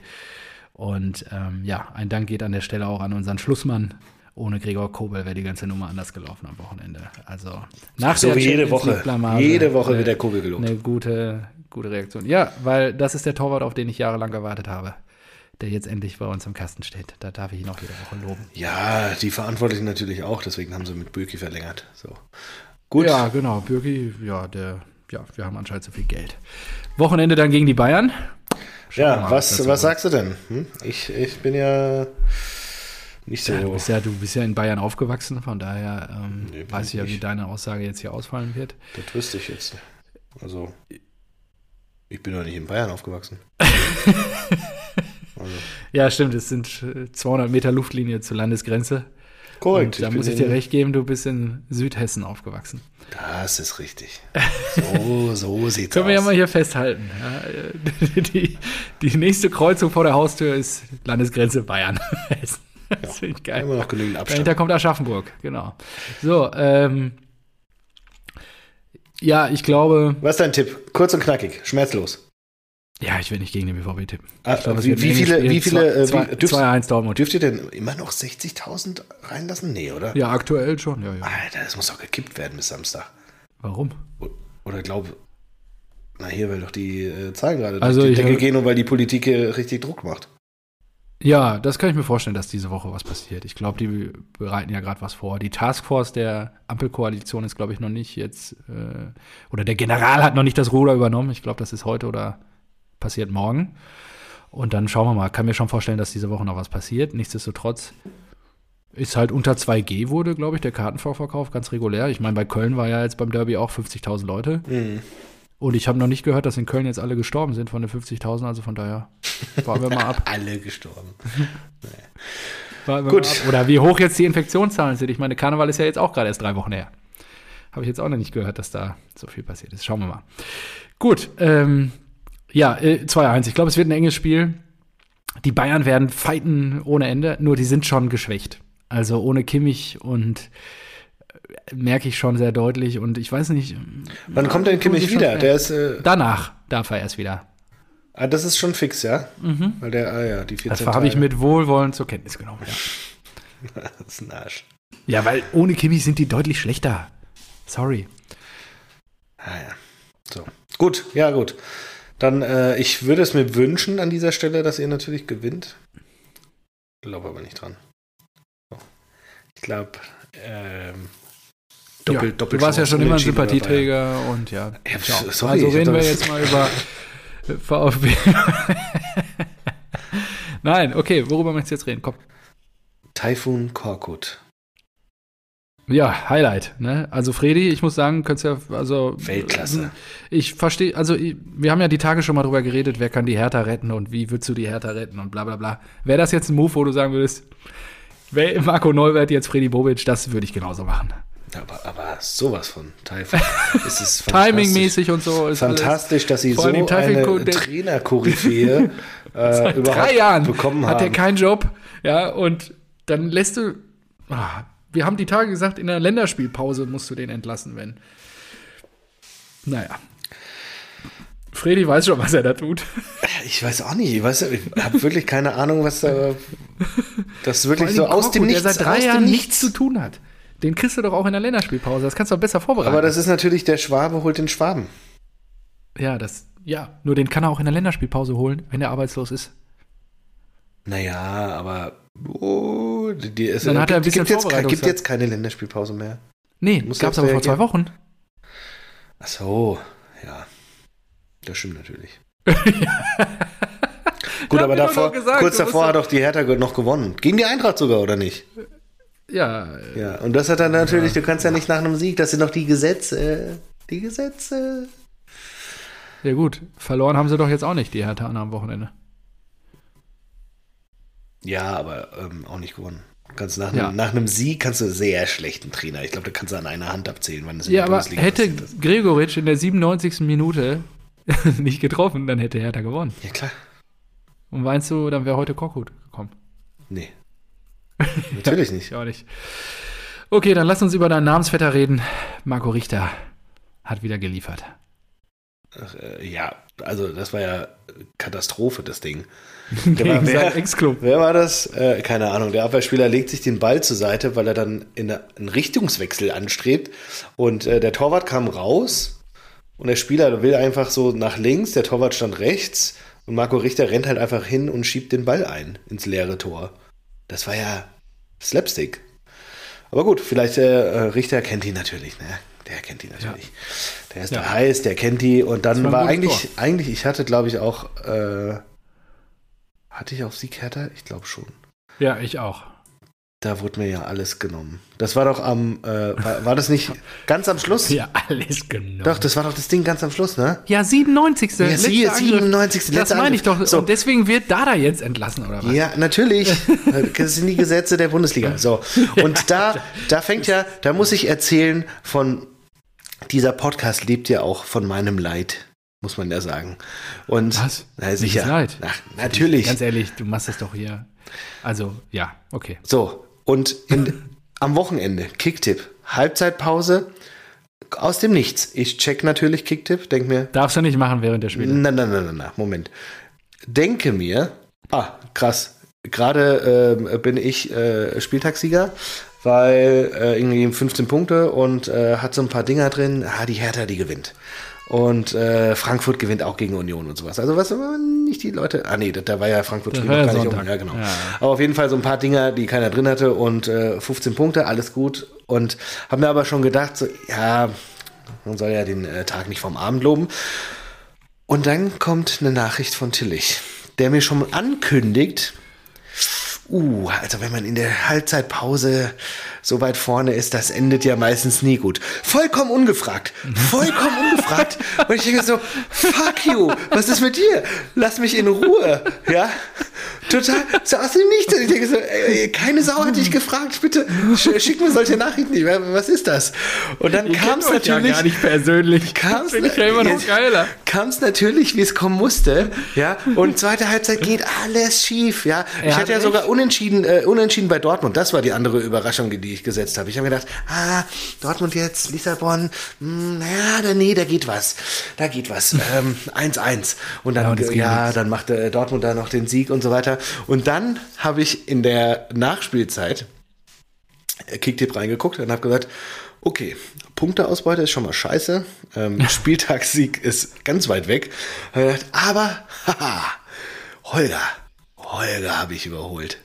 Und ähm, ja, ein Dank geht an der Stelle auch an unseren Schlussmann. Ohne Gregor Kobel wäre die ganze Nummer anders gelaufen am Wochenende. Also nach so der wie jede Woche. Jede Woche wird der Kobel gelobt. Eine gute, gute Reaktion. Ja, weil das ist der Torwart, auf den ich jahrelang gewartet habe der jetzt endlich bei uns im Kasten steht. Da darf ich ihn auch jede Woche loben. Ja, die Verantwortlichen natürlich auch, deswegen haben sie mit Bürki verlängert. So. Gut. Ja, genau. Bürki, ja, der, ja, wir haben anscheinend zu viel Geld. Wochenende dann gegen die Bayern. Ja, was, was sagst du denn? Hm? Ich, ich bin ja nicht so. Ja, du, bist ja, du bist ja in Bayern aufgewachsen, von daher ähm, nee, weiß ich ja, wie deine Aussage jetzt hier ausfallen wird. Das wüsste ich jetzt. Also, ich bin doch nicht in Bayern aufgewachsen. *laughs* also. Ja, stimmt, es sind 200 Meter Luftlinie zur Landesgrenze. Korrekt. Und da muss ich dir recht geben, du bist in Südhessen aufgewachsen. Das ist richtig. So, so sieht's Können aus. wir ja mal hier festhalten. Ja, *laughs* die, die nächste Kreuzung vor der Haustür ist Landesgrenze Bayern. *laughs* Das ja, finde ich geil. Immer noch genügend Abstand. Dahinter kommt Aschaffenburg, genau. So, ähm, ja, ich glaube. Was ist dein Tipp? Kurz und knackig, schmerzlos. Ja, ich will nicht gegen den BVB tippen. Ah, glaub, wie, wie, viele, wie viele, 2-1 Dortmund. Dürft ihr denn immer noch 60.000 reinlassen? Nee, oder? Ja, aktuell schon, ja, ja. Alter, das muss doch gekippt werden bis Samstag. Warum? Oder glaub, na hier, weil doch die äh, Zahlen gerade also durch die Decke gehen und weil die Politik hier richtig Druck macht. Ja, das kann ich mir vorstellen, dass diese Woche was passiert. Ich glaube, die bereiten ja gerade was vor. Die Taskforce der Ampelkoalition ist, glaube ich, noch nicht jetzt, äh, oder der General hat noch nicht das Ruder übernommen. Ich glaube, das ist heute oder passiert morgen. Und dann schauen wir mal. Kann mir schon vorstellen, dass diese Woche noch was passiert. Nichtsdestotrotz, Ist halt unter 2G wurde, glaube ich, der Kartenvorverkauf ganz regulär. Ich meine, bei Köln war ja jetzt beim Derby auch 50.000 Leute. Mhm. Und ich habe noch nicht gehört, dass in Köln jetzt alle gestorben sind von den 50.000. Also von daher *laughs* warten wir mal ab. Alle gestorben. *laughs* Wir Gut. Oder wie hoch jetzt die Infektionszahlen sind. Ich meine, Karneval ist ja jetzt auch gerade erst drei Wochen her. Habe ich jetzt auch noch nicht gehört, dass da so viel passiert ist. Schauen wir mal. Gut, ähm, ja, äh, 2-1. Ich glaube, es wird ein enges Spiel. Die Bayern werden fighten ohne Ende, nur die sind schon geschwächt. Also ohne Kimmich und äh, merke ich schon sehr deutlich. Und ich weiß nicht. Wann kommt denn Kimmich wieder? Der ist, äh, Danach darf er erst wieder. ah, das ist schon fix, ja? Weil der, ah ja, die 14 Das habe ich mit Wohlwollen zur Kenntnis genommen. Ja. *laughs* Das ist ein Arsch. ja, weil ohne Kimmich sind die deutlich schlechter. Sorry. Ah ja. So. Gut, ja, gut. Dann, äh, ich würde es mir wünschen an dieser Stelle, dass ihr natürlich gewinnt. Glaube aber nicht dran. So. Ich glaube, ähm, doppel, ja, doppel du warst ja schon immer ein Sympathieträger und ja. Ja, sorry, also reden wir jetzt mal über *laughs* VfB. *laughs* Nein, okay, worüber möchtest du jetzt reden? Komm. Taifun Korkut. Ja, Highlight. Ne? Also Fredi, ich muss sagen, könntest ja, also Weltklasse. Ich verstehe, also ich, wir haben ja die Tage schon mal drüber geredet, wer kann die Hertha retten und wie würdest du die Hertha retten und bla bla bla. Wäre das jetzt ein Move, wo du sagen würdest, wer Marco Neuwert jetzt Fredi Bobic, das würde ich genauso machen. Aber, aber sowas von Taifun. *laughs* es ist. Timingmäßig und so ist Fantastisch, dass sie Vor so eine Trainerkoryphäe *laughs* äh, Seit drei Jahren bekommen hat er haben. keinen Job, ja, und dann lässt du, ah, wir haben die Tage gesagt, in der Länderspielpause musst du den entlassen, wenn. Naja. Fredi weiß schon, was er da tut. Ich weiß auch nicht. Ich, weiß, ich habe wirklich keine Ahnung, was da. *laughs* Das ist wirklich so allem aus dem Nichts. Der seit drei Jahren nichts zu tun hat. Den kriegst du doch auch in der Länderspielpause. Das kannst du doch besser vorbereiten. Aber das ist natürlich der Schwabe holt den Schwaben. ja, das, ja, nur den kann er auch in der Länderspielpause holen, wenn er arbeitslos ist. Naja, aber. Oh, die, es Dann hat er ein gibt, bisschen gibt, jetzt, gibt jetzt keine Länderspielpause mehr. Nee, gab's jetzt aber vor zwei Wochen. Ach so, ja. Das stimmt natürlich. *laughs* Gut, Ja, aber davor, gesagt, kurz davor hat doch die Hertha noch gewonnen. Gegen die Eintracht sogar, oder nicht? Ja, Ja, und das hat dann natürlich, du kannst ja nicht nach einem Sieg, das sind doch die Gesetze. Die Gesetze. ja gut. Verloren haben sie doch jetzt auch nicht, die Hertha am Wochenende. Ja, aber ähm, auch nicht gewonnen. Kannst nach, Ja. einem, nach einem Sieg kannst du sehr schlechten Trainer. Ich glaube, da kannst du an einer Hand abzählen, wann es in Ja, der aber Bundesliga hätte passiert ist. Gregoritsch in der 97. Minute *laughs* nicht getroffen, dann hätte Hertha gewonnen. Ja, klar. Und meinst du, dann wäre heute Korkut gekommen? Nee. *laughs* Natürlich nicht. Ich auch nicht. Okay, dann lass uns über deinen Namensvetter reden. Marco Richter hat wieder geliefert. Äh, ja, also das war ja Katastrophe, das Ding. *laughs* War wer? Wer war das? Äh, keine Ahnung. Der Abwehrspieler legt sich den Ball zur Seite, weil er dann in eine, einen Richtungswechsel anstrebt. Und äh, der Torwart kam raus und der Spieler will einfach so nach links, der Torwart stand rechts und Marco Richter rennt halt einfach hin und schiebt den Ball ein ins leere Tor. Das war ja Slapstick. Aber gut, vielleicht äh, äh, Richter kennt ihn natürlich, ne? Der kennt ihn natürlich. Der ist Ja. da heiß, der kennt die und dann war war, ein gutes eigentlich, eigentlich, ich hatte glaube ich auch, äh, hatte ich auf Sieg Hertha? Ich glaube schon. Ja, ich auch. Da wurde mir ja alles genommen. Das war doch am, äh, war, war das nicht *laughs* ganz am Schluss? Ja, alles genommen. Doch, das war doch das Ding ganz am Schluss, ne? ja, 97. Ja, sie- Angriff. 97. Das meine ich doch. Angriff. So. Und deswegen wird Dada jetzt entlassen, oder was? Ja, natürlich. *laughs* Das sind die Gesetze der Bundesliga. So. *laughs* Und da, da fängt ja, da muss ich erzählen von, dieser Podcast lebt ja auch von meinem Leid, muss man ja sagen. Und, Was? Na, sicher. Leid? Ach, natürlich. Ganz ehrlich, du machst das doch hier. Also, ja, okay. So, und in, *laughs* am Wochenende, Kicktipp, Halbzeitpause, aus dem Nichts. Ich check natürlich Kicktipp, denk mir, Darfst du nicht machen während der Spiele. na, na, na, na, na, Moment. Denke mir, ah, krass, gerade ähm, bin ich äh, Spieltagssieger, weil äh, irgendwie 15 Punkte und äh, hat so ein paar Dinger drin, ah, die Hertha, die gewinnt. Und äh, Frankfurt gewinnt auch gegen Union und sowas. Also was nicht die Leute. Ah nee, da, war ja Frankfurt noch ja gar nicht um. Sonntag. Ja, genau. Ja. Aber auf jeden Fall so ein paar Dinger, die keiner drin hatte und äh, 15 Punkte, alles gut. Und habe mir aber schon gedacht, so, ja, man soll ja den äh, Tag nicht vom Abend loben. Und dann kommt eine Nachricht von Tillich, der mir schon ankündigt, uh, also wenn man in der Halbzeitpause so weit vorne ist, das endet ja meistens nie gut. Vollkommen ungefragt. Vollkommen ungefragt. *laughs* Und ich denke so, fuck you, was ist mit dir? Lass mich in Ruhe. Ja, total, so aus dem Nichts. Ich denke so, ey, keine Sau hat dich gefragt, bitte schick mir solche Nachrichten nicht. Was ist das? Und dann kam es natürlich. Ja gar nicht persönlich. Kam's, Finde ich ja immer noch geiler. Kam es natürlich, wie es kommen musste. Ja, und zweite Halbzeit geht alles schief. Ja, ich hat hatte ja sogar unentschieden, äh, unentschieden bei Dortmund. Das war die andere Überraschung, die ich gesetzt habe. Ich habe gedacht, ah, Dortmund jetzt, Lissabon, hm, naja, da, nee, da geht was. Da geht was. *laughs* Ähm, 1-1. und Ja, dann, und es ja, nix. dann machte Dortmund da noch den Sieg und so weiter. Und dann habe ich in der Nachspielzeit äh, Kicktipp reingeguckt und habe gesagt, okay, Punkteausbeute ist schon mal scheiße, ähm, Spieltagssieg ist ganz weit weg. Aber, *laughs* haha, Holger, Holger habe ich überholt.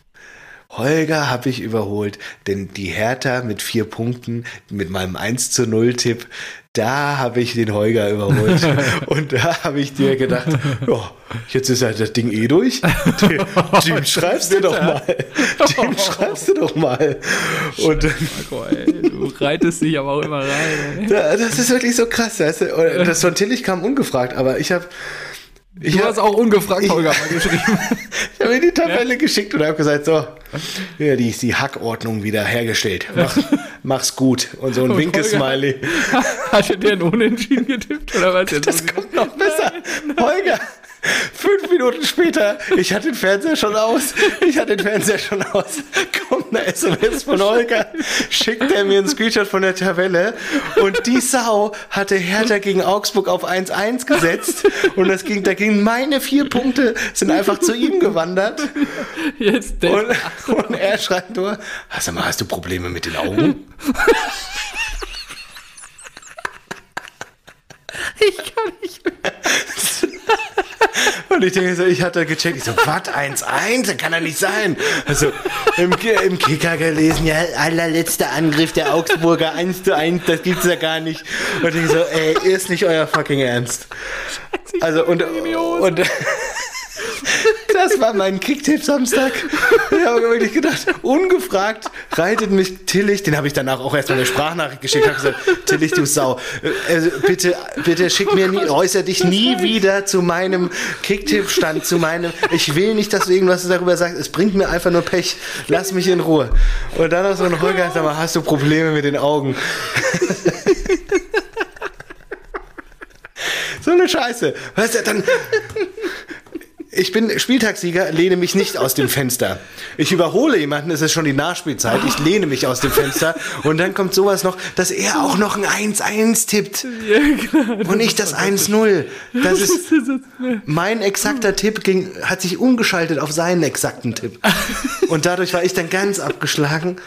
Holger habe ich überholt, denn die Hertha mit vier Punkten, mit meinem 1 zu 0 Tipp, da habe ich den Holger überholt. *laughs* Und da habe ich dir gedacht, ja, jetzt ist ja das Ding eh durch. Dem, dem *laughs* schreibst du doch mal. Dem schreibst du doch mal. Und Marco, ey, du reitest dich aber auch immer rein. Ey. da- das ist wirklich so krass. Und Das von Tillich kam ungefragt, aber ich habe Du hab- hast auch ungefragt Holger mal geschrieben. *laughs* Ich habe mir die Tabelle geschickt und habe gesagt, so, ja, die ist die Hackordnung wieder hergestellt. Mach, *laughs* mach's gut. Und so ein Und Winke-Smiley. *laughs* Hat er dir einen Unentschieden getippt oder was? Jetzt Das kommt noch besser. Holger, fünf Minuten später, ich hatte den Fernseher schon aus. Ich hatte den Fernseher schon aus. Kommt eine SMS von Holger, schickt er mir einen Screenshot von der Tabelle. Und die Sau hatte Hertha gegen Augsburg auf 1-1 gesetzt. Und das ging, da gingen meine vier Punkte, sind einfach zu ihm gewandert. Jetzt Und, und er schreibt nur, hast du mal, hast du Probleme mit den Augen? ich kann nicht mehr. *laughs* Und ich denke so, ich hatte gecheckt, ich so, was, 1-1? Das kann doch nicht sein. Also, im, im Kicker gelesen, ja, allerletzter Angriff der Augsburger, 1 zu 1, das gibt's ja gar nicht. Und ich so, ey, ist nicht euer fucking Ernst. Also, und, und, das war mein Kicktipp Samstag. Ich habe wirklich gedacht, ungefragt reitet mich Tillich, den habe ich danach auch erstmal eine Sprachnachricht geschickt, habe gesagt, Tillich, du Sau, äh, also bitte, bitte schick mir nie, äußer dich nie wieder zu meinem Kicktipp-Stand, zu meinem, ich will nicht, dass du irgendwas darüber sagst, es bringt mir einfach nur Pech, lass mich in Ruhe. Und dann noch so ein Holger, sag mal, hast du Probleme mit den Augen? *laughs* so eine Scheiße. Weißt du, dann, ich bin Spieltagssieger, lehne mich nicht aus dem Fenster. Ich überhole jemanden, es ist schon die Nachspielzeit, ich lehne mich aus dem Fenster und dann kommt sowas noch, dass er auch noch ein 1-1 tippt Ja, klar. und nicht das 1-0. Das ist mein exakter Tipp ging, hat sich umgeschaltet auf seinen exakten Tipp. Und dadurch war ich dann ganz abgeschlagen.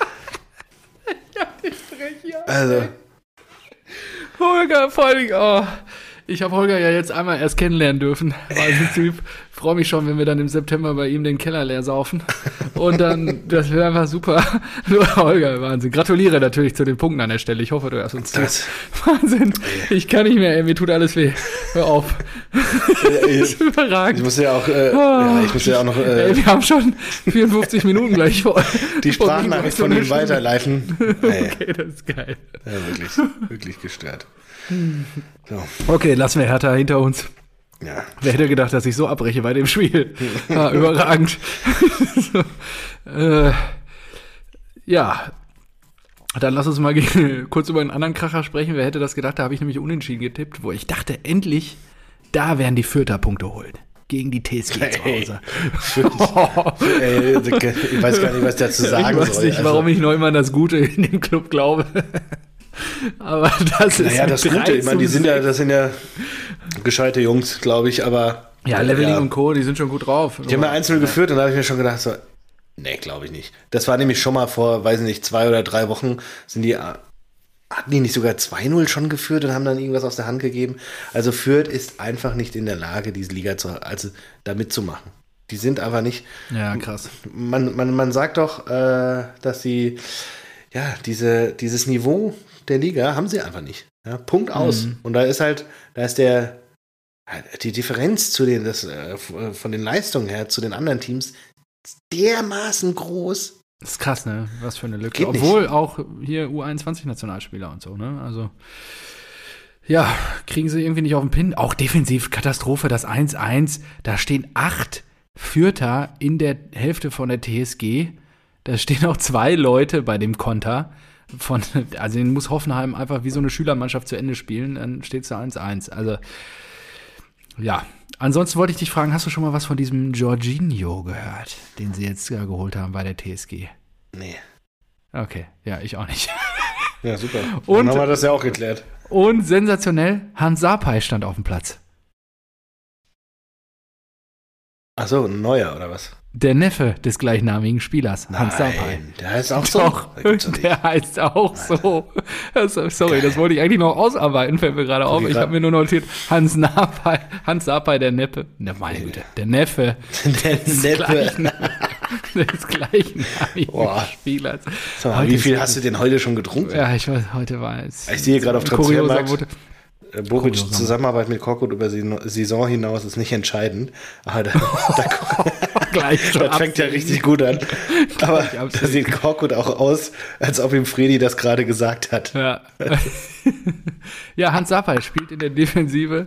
Also, Holger, vor Dingen, oh, ich habe Holger ja jetzt einmal erst kennenlernen dürfen. War *laughs* ein Typ. Freue mich schon, wenn wir dann im September bei ihm den Keller leer saufen. Und dann, das wäre einfach super. *laughs* Nur Holger, Wahnsinn. Gratuliere natürlich zu den Punkten an der Stelle. Ich hoffe, du hast uns Das- *laughs* Wahnsinn. Ich kann nicht mehr, ey, mir tut alles weh. Hör auf. Das *laughs* ist ich überragend. muss ja auch, äh, ja, ich muss ja auch noch äh, Ey, wir haben schon 54 Minuten gleich vor. die Sprachnachricht von ihm weiterleiten. Okay, das ist geil. ja, wirklich, wirklich gestört. So, Okay, lassen wir Hertha hinter uns. Ja. Wer hätte gedacht, dass ich so abbreche bei dem Spiel? Ja, *laughs* überragend. *laughs* so, äh, ja, dann lass uns mal *laughs* kurz über einen anderen Kracher sprechen. Wer hätte das gedacht? Da habe ich nämlich unentschieden getippt, wo ich dachte, endlich, da werden die Vierter Punkte holen. Gegen die TSG zu Hey. Hause. Ey, ich weiß gar nicht, was ich dazu sagen ich weiß soll. nicht, Also, warum ich noch immer an das Gute in dem Club glaube. Aber das ist. Naja, das Gute, 3 ich meine, die sind ja, das sind ja gescheite Jungs, glaube ich, aber. Ja, Leveling ja. und Co., die sind schon gut drauf. Die haben ja einzeln geführt und da habe ich mir schon gedacht, so, nee, glaube ich nicht. Das war nämlich schon mal vor, weiß ich nicht, zwei oder drei Wochen sind die, hatten die nicht sogar 2-0 schon geführt und haben dann irgendwas aus der Hand gegeben. Also Fürth ist einfach nicht in der Lage, diese Liga zu, also da mitzumachen. Die sind aber nicht, Ja, krass. man, man, man sagt doch, äh, dass sie, ja, diese, dieses Niveau der Liga haben sie einfach nicht. Ja, Punkt aus. Und da ist halt, da ist der, die Differenz zu den, das, äh, von den Leistungen her zu den anderen Teams dermaßen groß. Das ist krass, ne? Was für eine Lücke. Geht nicht. Obwohl auch hier U21-Nationalspieler und so, ne? Also, ja, kriegen sie irgendwie nicht auf den Pin. Auch defensiv Katastrophe, das 1-1. Da stehen acht Vierter in der Hälfte von der TSG. Da stehen auch zwei Leute bei dem Konter. Von, *laughs* also den muss Hoffenheim einfach wie so eine Schülermannschaft zu Ende spielen, dann steht es da 1-1. Also, ja. Ansonsten wollte ich dich fragen, hast du schon mal was von diesem Jorginho gehört, den sie jetzt äh, geholt haben bei der TSG? Nee. Okay, ja, ich auch nicht. Ja, super. *laughs* Und- Dann haben wir das ja auch geklärt. Und sensationell, Hans Sapai stand auf dem Platz. Achso, ein neuer oder was? Der Neffe des gleichnamigen Spielers, Hans Sapai. Nein, der heißt auch so. Doch, nicht. der heißt auch so. Also, sorry, das wollte ich eigentlich noch ausarbeiten, fällt mir gerade auf. Ich habe mir nur notiert, Hans Sapai, Hans Sapai, der Neffe, ne, meine Güte, der Neffe *laughs* Der gleichen- *laughs* des gleichnamigen Boah. Spielers. Mal, wie viel hast du denn heute schon getrunken? Ja, ich weiß, heute war es. Ich sehe gerade auf Transfermarkt, Äh, Kurios. Zusammenarbeit mit Korkut über die Saison hinaus ist nicht entscheidend. Aber da, *laughs* da, *laughs* das fängt ja richtig gut an. Aber da sieht Korkut auch aus, als ob ihm Fredi das gerade gesagt hat. Ja. *laughs* ja, Hans Sapai spielt in der Defensive,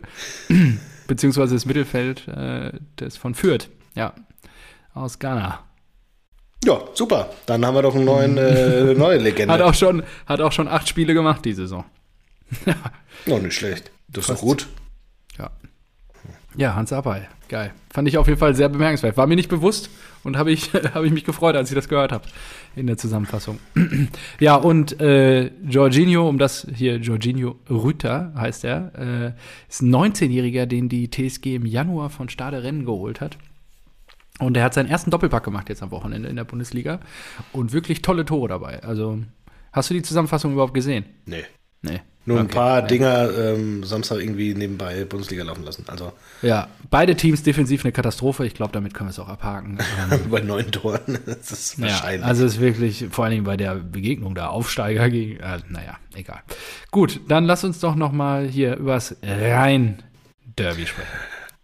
*clears throat* beziehungsweise das Mittelfeld äh, des von Fürth. Ja, aus Ghana. Ja, super. Dann haben wir doch einen neuen, äh, neue Legende. Hat auch, schon, hat auch schon acht Spiele gemacht die Saison. *laughs* Ja, nicht schlecht. Das ist doch gut. Ja. Ja, Hans Sapai. Geil. Fand ich auf jeden Fall sehr bemerkenswert. War mir nicht bewusst und habe ich, *laughs* hab ich mich gefreut, als ich das gehört habe in der Zusammenfassung. *clears throat* ja, und äh, Jorginho, um das hier, Jorginho Rütter heißt er, äh, ist ein 19-Jähriger, den die TSG im Januar von Stade Rennen geholt hat. Und er hat seinen ersten Doppelpack gemacht jetzt am Wochenende in der Bundesliga. Und wirklich tolle Tore dabei. Also, hast du die Zusammenfassung überhaupt gesehen? Nee. Nee. Nur ein Okay. paar Dinger ähm, Samstag irgendwie nebenbei Bundesliga laufen lassen. Also Ja, beide Teams defensiv eine Katastrophe. Ich glaube, damit können wir es auch abhaken. *laughs* Bei neun Toren. *laughs* Das ist ja, wahrscheinlich. also es ist wirklich, vor allen Dingen bei der Begegnung da, Aufsteiger gegen, äh, naja, egal. Gut, dann lass uns doch noch mal hier übers Rhein-Derby sprechen.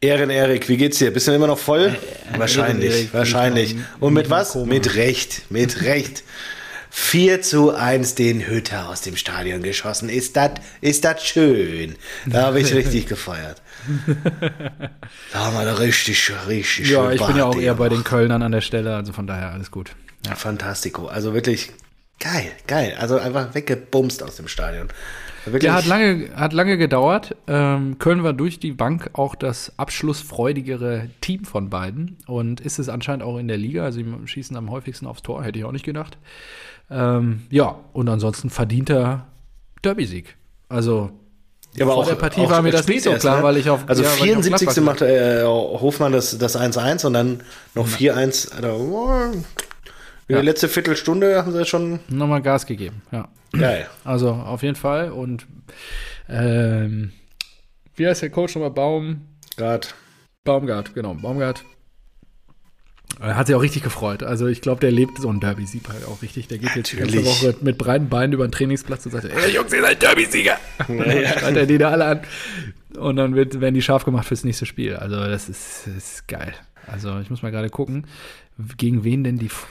Ehren, Erik, wie geht's dir? Bist du immer noch voll? wahrscheinlich, Erik, wahrscheinlich. bin ich noch- Und mit was? Mit Recht, mit Recht. 4 zu 1 den Hütter aus dem Stadion geschossen. Ist das ist das schön? Da habe ich richtig *laughs* gefeiert. Da haben wir da richtig, richtig Ja, ich bin ja auch eher bei den. Kölnern an der Stelle, also von daher alles gut. Ja. Fantastico. Also wirklich geil, geil. Also einfach weggebumst aus dem Stadion. Wirklich, Ja, hat lange, hat lange gedauert. Ähm, Köln war durch die Bank auch das abschlussfreudigere Team von beiden und ist es anscheinend auch in der Liga. Also, sie schießen am häufigsten aufs Tor, hätte ich auch nicht gedacht. Ähm, ja, und ansonsten verdienter Derby-Sieg. Also, Ja, aber vor auch, der Partie auch war mir das nicht so erst, klar, ne? weil ich auf Also ja, weil ich auf 74. Gladbach- macht äh, Hofmann das das 1-1 und dann noch 4-1. Also, oh, die Ja. letzte Viertelstunde haben sie schon nochmal Gas gegeben. Ja. geil. Also auf jeden Fall. Und ähm, wie heißt der Coach nochmal? Baum. Gerade Baumgart, genau, Baumgart. Er hat sich auch richtig gefreut. Also ich glaube, der lebt so ein Derby-Sieg halt auch richtig. Der geht jetzt die ganze Natürlich. Woche mit breiten Beinen über den Trainingsplatz und sagt, ey Jungs, ihr seid Derby-Sieger. *laughs* Dann schreit er die da alle an. Und dann wird, werden die scharf gemacht fürs nächste Spiel. Also das ist, das ist geil. Also ich muss mal gerade gucken, gegen wen denn die F-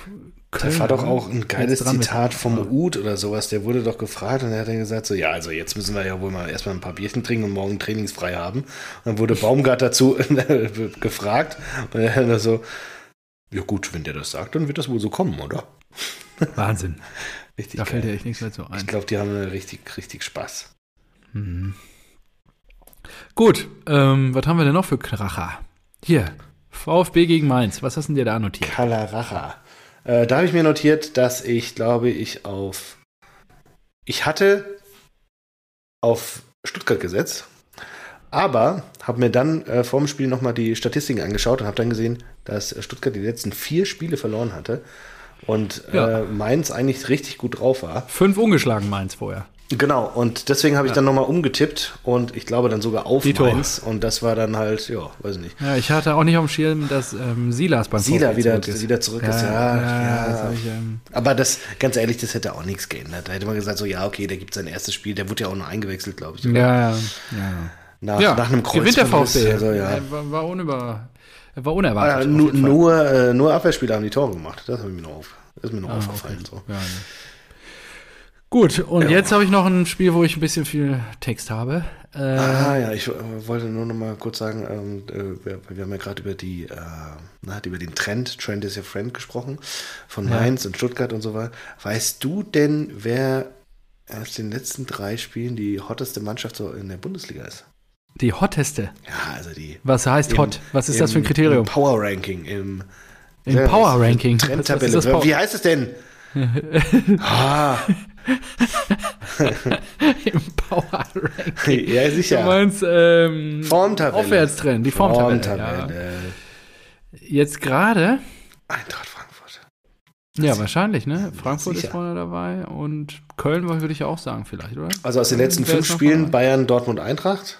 Das war doch auch ein geiles Zitat vom Ud oder sowas. Der wurde doch gefragt und er hat dann gesagt: So, ja, also jetzt müssen wir ja wohl mal erstmal ein paar Bierchen trinken und morgen trainingsfrei haben. Und dann wurde Baumgart dazu *laughs* gefragt und er hat dann so: Ja, gut, wenn der das sagt, dann wird das wohl so kommen, oder? Wahnsinn. *laughs* Richtig Da fällt geil. dir echt nichts mehr zu ein. Ich glaube, die haben richtig, richtig Spaß. Mhm. Gut, ähm, was haben wir denn noch für Kracher? Hier, VfB gegen Mainz. Was hast du denn dir da notiert? Kalaracha. Äh, da habe ich mir notiert, dass ich, glaube ich, auf. Ich hatte auf Stuttgart gesetzt, aber habe mir dann äh, vor dem Spiel nochmal die Statistiken angeschaut und habe dann gesehen, dass Stuttgart die letzten vier Spiele verloren hatte und Ja. äh, Mainz eigentlich richtig gut drauf war. Fünf ungeschlagen Mainz vorher. Genau, und deswegen habe ich dann nochmal umgetippt und ich glaube dann sogar auf Dito. Mainz und das war dann halt, ja, weiß ich nicht. Ja, ich hatte auch nicht auf dem Schirm, dass ähm, Silas beim Sila wieder, zurück ist. wieder zurück ja, ist, ja. ja, ja. ich, ähm, Aber das, ganz ehrlich, das hätte auch nichts geändert. Da hätte man gesagt, so, ja, okay, der gibt sein erstes Spiel. Der wurde ja auch noch eingewechselt, glaube ich. ja, ja, ja. Nach, ja, nach einem gewinnt der. VfB. Also, ja. Äh, war, war unüber, war unerwartet. Ah, nur, nur, äh, nur Abwehrspieler haben die Tore gemacht. Das, mir noch auf, das ist mir noch Ah, aufgefallen. okay. So. Ja. Gut, und Ja. jetzt habe ich noch ein Spiel, wo ich ein bisschen viel Text habe. Äh, Ah ja, ich äh, wollte nur noch mal kurz sagen, ähm, äh, wir, wir haben ja gerade über die, äh, na, über den Trend, Trend is your friend gesprochen, von Ja. Mainz und Stuttgart und so weiter. Weißt du denn, wer aus den letzten drei Spielen die hotteste Mannschaft so in der Bundesliga ist? Die hotteste. Ja, also die. Was heißt im- hot? Was ist das für ein im- Kriterium? Im Power Ranking, im Im Power Ranking. Trendtabelle. das Wie heißt es denn? *laughs* ah, *laughs* Im Power Ranking. ja, Du sicher. meinst ähm, Formtabelle. Aufwärtstrend, die Formtabelle. Formtabelle. Ja. Jetzt gerade, Eintracht Frankfurt. ja wahrscheinlich, ne? Frankfurt sicher. ist vorne dabei und Köln würde ich auch sagen vielleicht, oder? Also aus den letzten fünf Spielen? Bayern, Dortmund, Eintracht.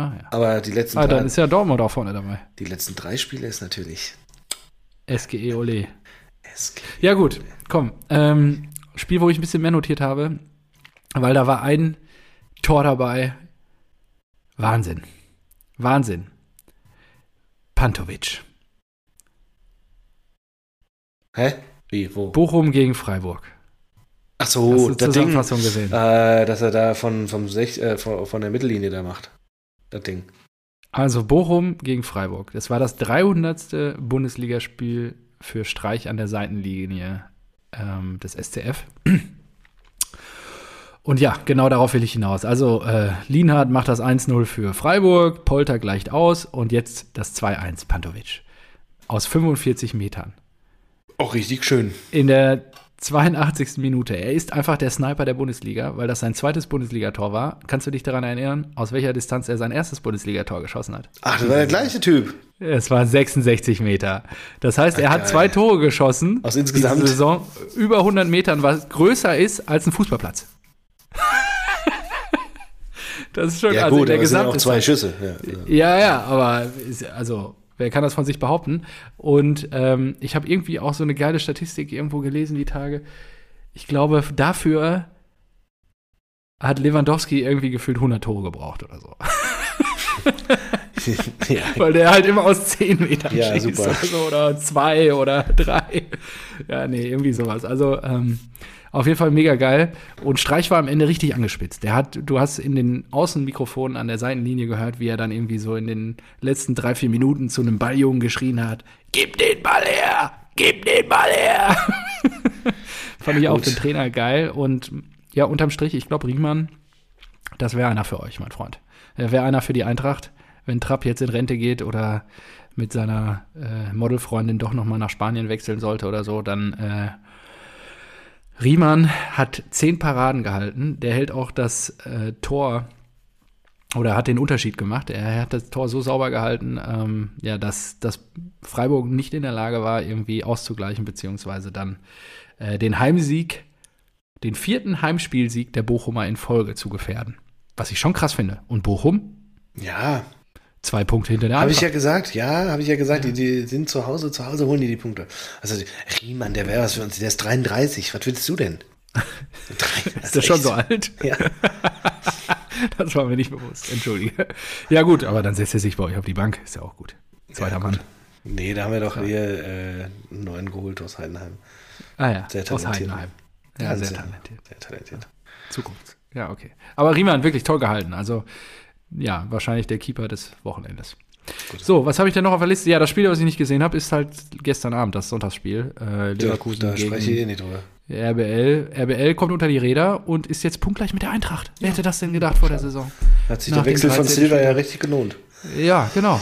Ah ja. Aber die letzten, Ah, drei, dann ist ja Dortmund auch vorne dabei. die letzten drei Spiele ist natürlich SGE Ole. SG. Ja, gut, komm. Ähm, Spiel, wo ich ein bisschen mehr notiert habe, weil da war ein Tor dabei. Wahnsinn. Wahnsinn. Pantovic. Hä? Wie, wo? Bochum gegen Freiburg. Ach Hast so, du das Ding, gesehen? äh, dass er da von, vom Sech, äh, von, von der Mittellinie da macht. Das Ding. Also Bochum gegen Freiburg. Das war das 300. Bundesligaspiel für Streich an der Seitenlinie ähm, des SCF. Und ja, genau darauf will ich hinaus. Also äh, Lienhardt macht das 1-0 für Freiburg, Polter gleicht aus und jetzt das 2-1 Pantovic. Aus 45 Metern. Auch richtig schön. In der 82. Minute. Er ist einfach der Sniper der Bundesliga, weil das sein zweites Bundesligator war. Kannst du dich daran erinnern, aus welcher Distanz er sein erstes Bundesligator geschossen hat? Ach, das war der gleiche Typ. Es war 66 Meter. Das heißt, er hat zwei Tore geschossen. Aus insgesamt? Diese Saison über 100 Metern, was größer ist als ein Fußballplatz. *laughs* das ist schon Ja also gut, der aber es sind auch zwei Schüsse. Ja, ja. Ja, aber ist- also, wer kann das von sich behaupten? Und ähm, ich habe irgendwie auch so eine geile Statistik irgendwo gelesen die Tage. Ich glaube, dafür hat Lewandowski irgendwie gefühlt 100 Tore gebraucht oder so. *laughs* ja. Weil der halt immer aus 10 Metern Ja, schießt super. oder so, oder zwei oder drei. Ja, nee, irgendwie sowas. Also, ähm, auf jeden Fall mega geil. Und Streich war am Ende richtig angespitzt. Der hat, du hast in den Außenmikrofonen an der Seitenlinie gehört, wie er dann irgendwie so in den letzten drei, vier Minuten zu einem Balljungen geschrien hat: Gib den Ball her! Gib den Ball her! *laughs* Fand ich auch gut. den Trainer geil. Und ja, unterm Strich, ich glaube, Riemann, das wäre einer für euch, mein Freund. Wäre einer für die Eintracht, wenn Trapp jetzt in Rente geht oder mit seiner äh, Modelfreundin doch noch mal nach Spanien wechseln sollte oder so, dann äh, Riemann hat zehn Paraden gehalten. Der hält auch das äh, Tor oder hat den Unterschied gemacht. Er hat das Tor so sauber gehalten, ähm, ja, dass, dass Freiburg nicht in der Lage war, irgendwie auszugleichen, beziehungsweise dann äh, den Heimsieg, den vierten Heimspielsieg der Bochumer in Folge zu gefährden. Was ich schon krass finde. Und Bochum, ja, zwei Punkte hinter der habe ich ja gesagt. Ja, habe ich ja gesagt. Die, die sind zu Hause, zu Hause holen die die Punkte. Also Riemann, der wäre was für uns. Der ist 33. Was willst du denn? *laughs* Ist der schon so alt? *laughs* Ja. *laughs* Das war mir nicht bewusst. Entschuldige. Ja, gut, aber dann setzt er sich bei euch auf die Bank. Ist ja auch gut. Zweiter Ja, Mann. gut. Nee, da haben wir doch hier äh, einen neuen geholt aus Heidenheim. Ah ja, Sehr aus talentiert. Heidenheim. Ja, sehr sehr- talentiert. Sehr talentiert. Zukunft. Ja, okay. Aber Riemann wirklich toll gehalten. Also, ja, wahrscheinlich der Keeper des Wochenendes. So, was habe ich denn noch auf der Liste? Ja, das Spiel, was ich nicht gesehen habe, ist halt gestern Abend, das Sonntagsspiel. Äh, Leverkusen da gegen spreche ich eh nicht drüber. RBL. RBL kommt unter die Räder und ist jetzt punktgleich mit der Eintracht. Wer hätte das denn gedacht vor der Saison? Hat sich Nach der Wechsel von 13. Silva ja richtig gelohnt. Ja, genau.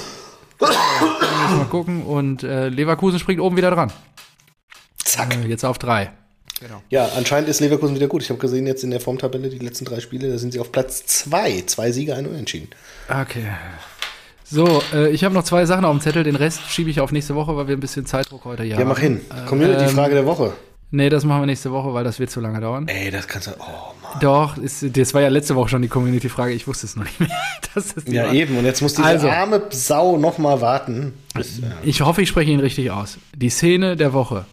Mal gucken. Und äh, Leverkusen springt oben wieder dran. Zack. Äh, jetzt auf drei. Genau. Ja, anscheinend ist Leverkusen wieder gut. Ich habe gesehen, jetzt in der Formtabelle, die letzten drei Spiele, da sind sie auf Platz zwei. Zwei Siege, ein Unentschieden. Okay. So, äh, ich habe noch zwei Sachen auf dem Zettel. Den Rest schiebe ich auf nächste Woche, weil wir ein bisschen Zeitdruck heute hier Ja, mach hin. Ähm, Community-Frage der Woche. Nee, das machen wir nächste Woche, weil das wird zu lange dauern. Ey, das kannst du. Oh, Mann. Doch, ist, das war ja letzte Woche schon die Community-Frage. Ich wusste es noch nicht mehr. *laughs* Das ist die Ja, war. eben. Und jetzt muss diese Also. arme Sau noch mal warten. Bis, ja. Ich hoffe, ich spreche ihn richtig aus. Die Szene der Woche.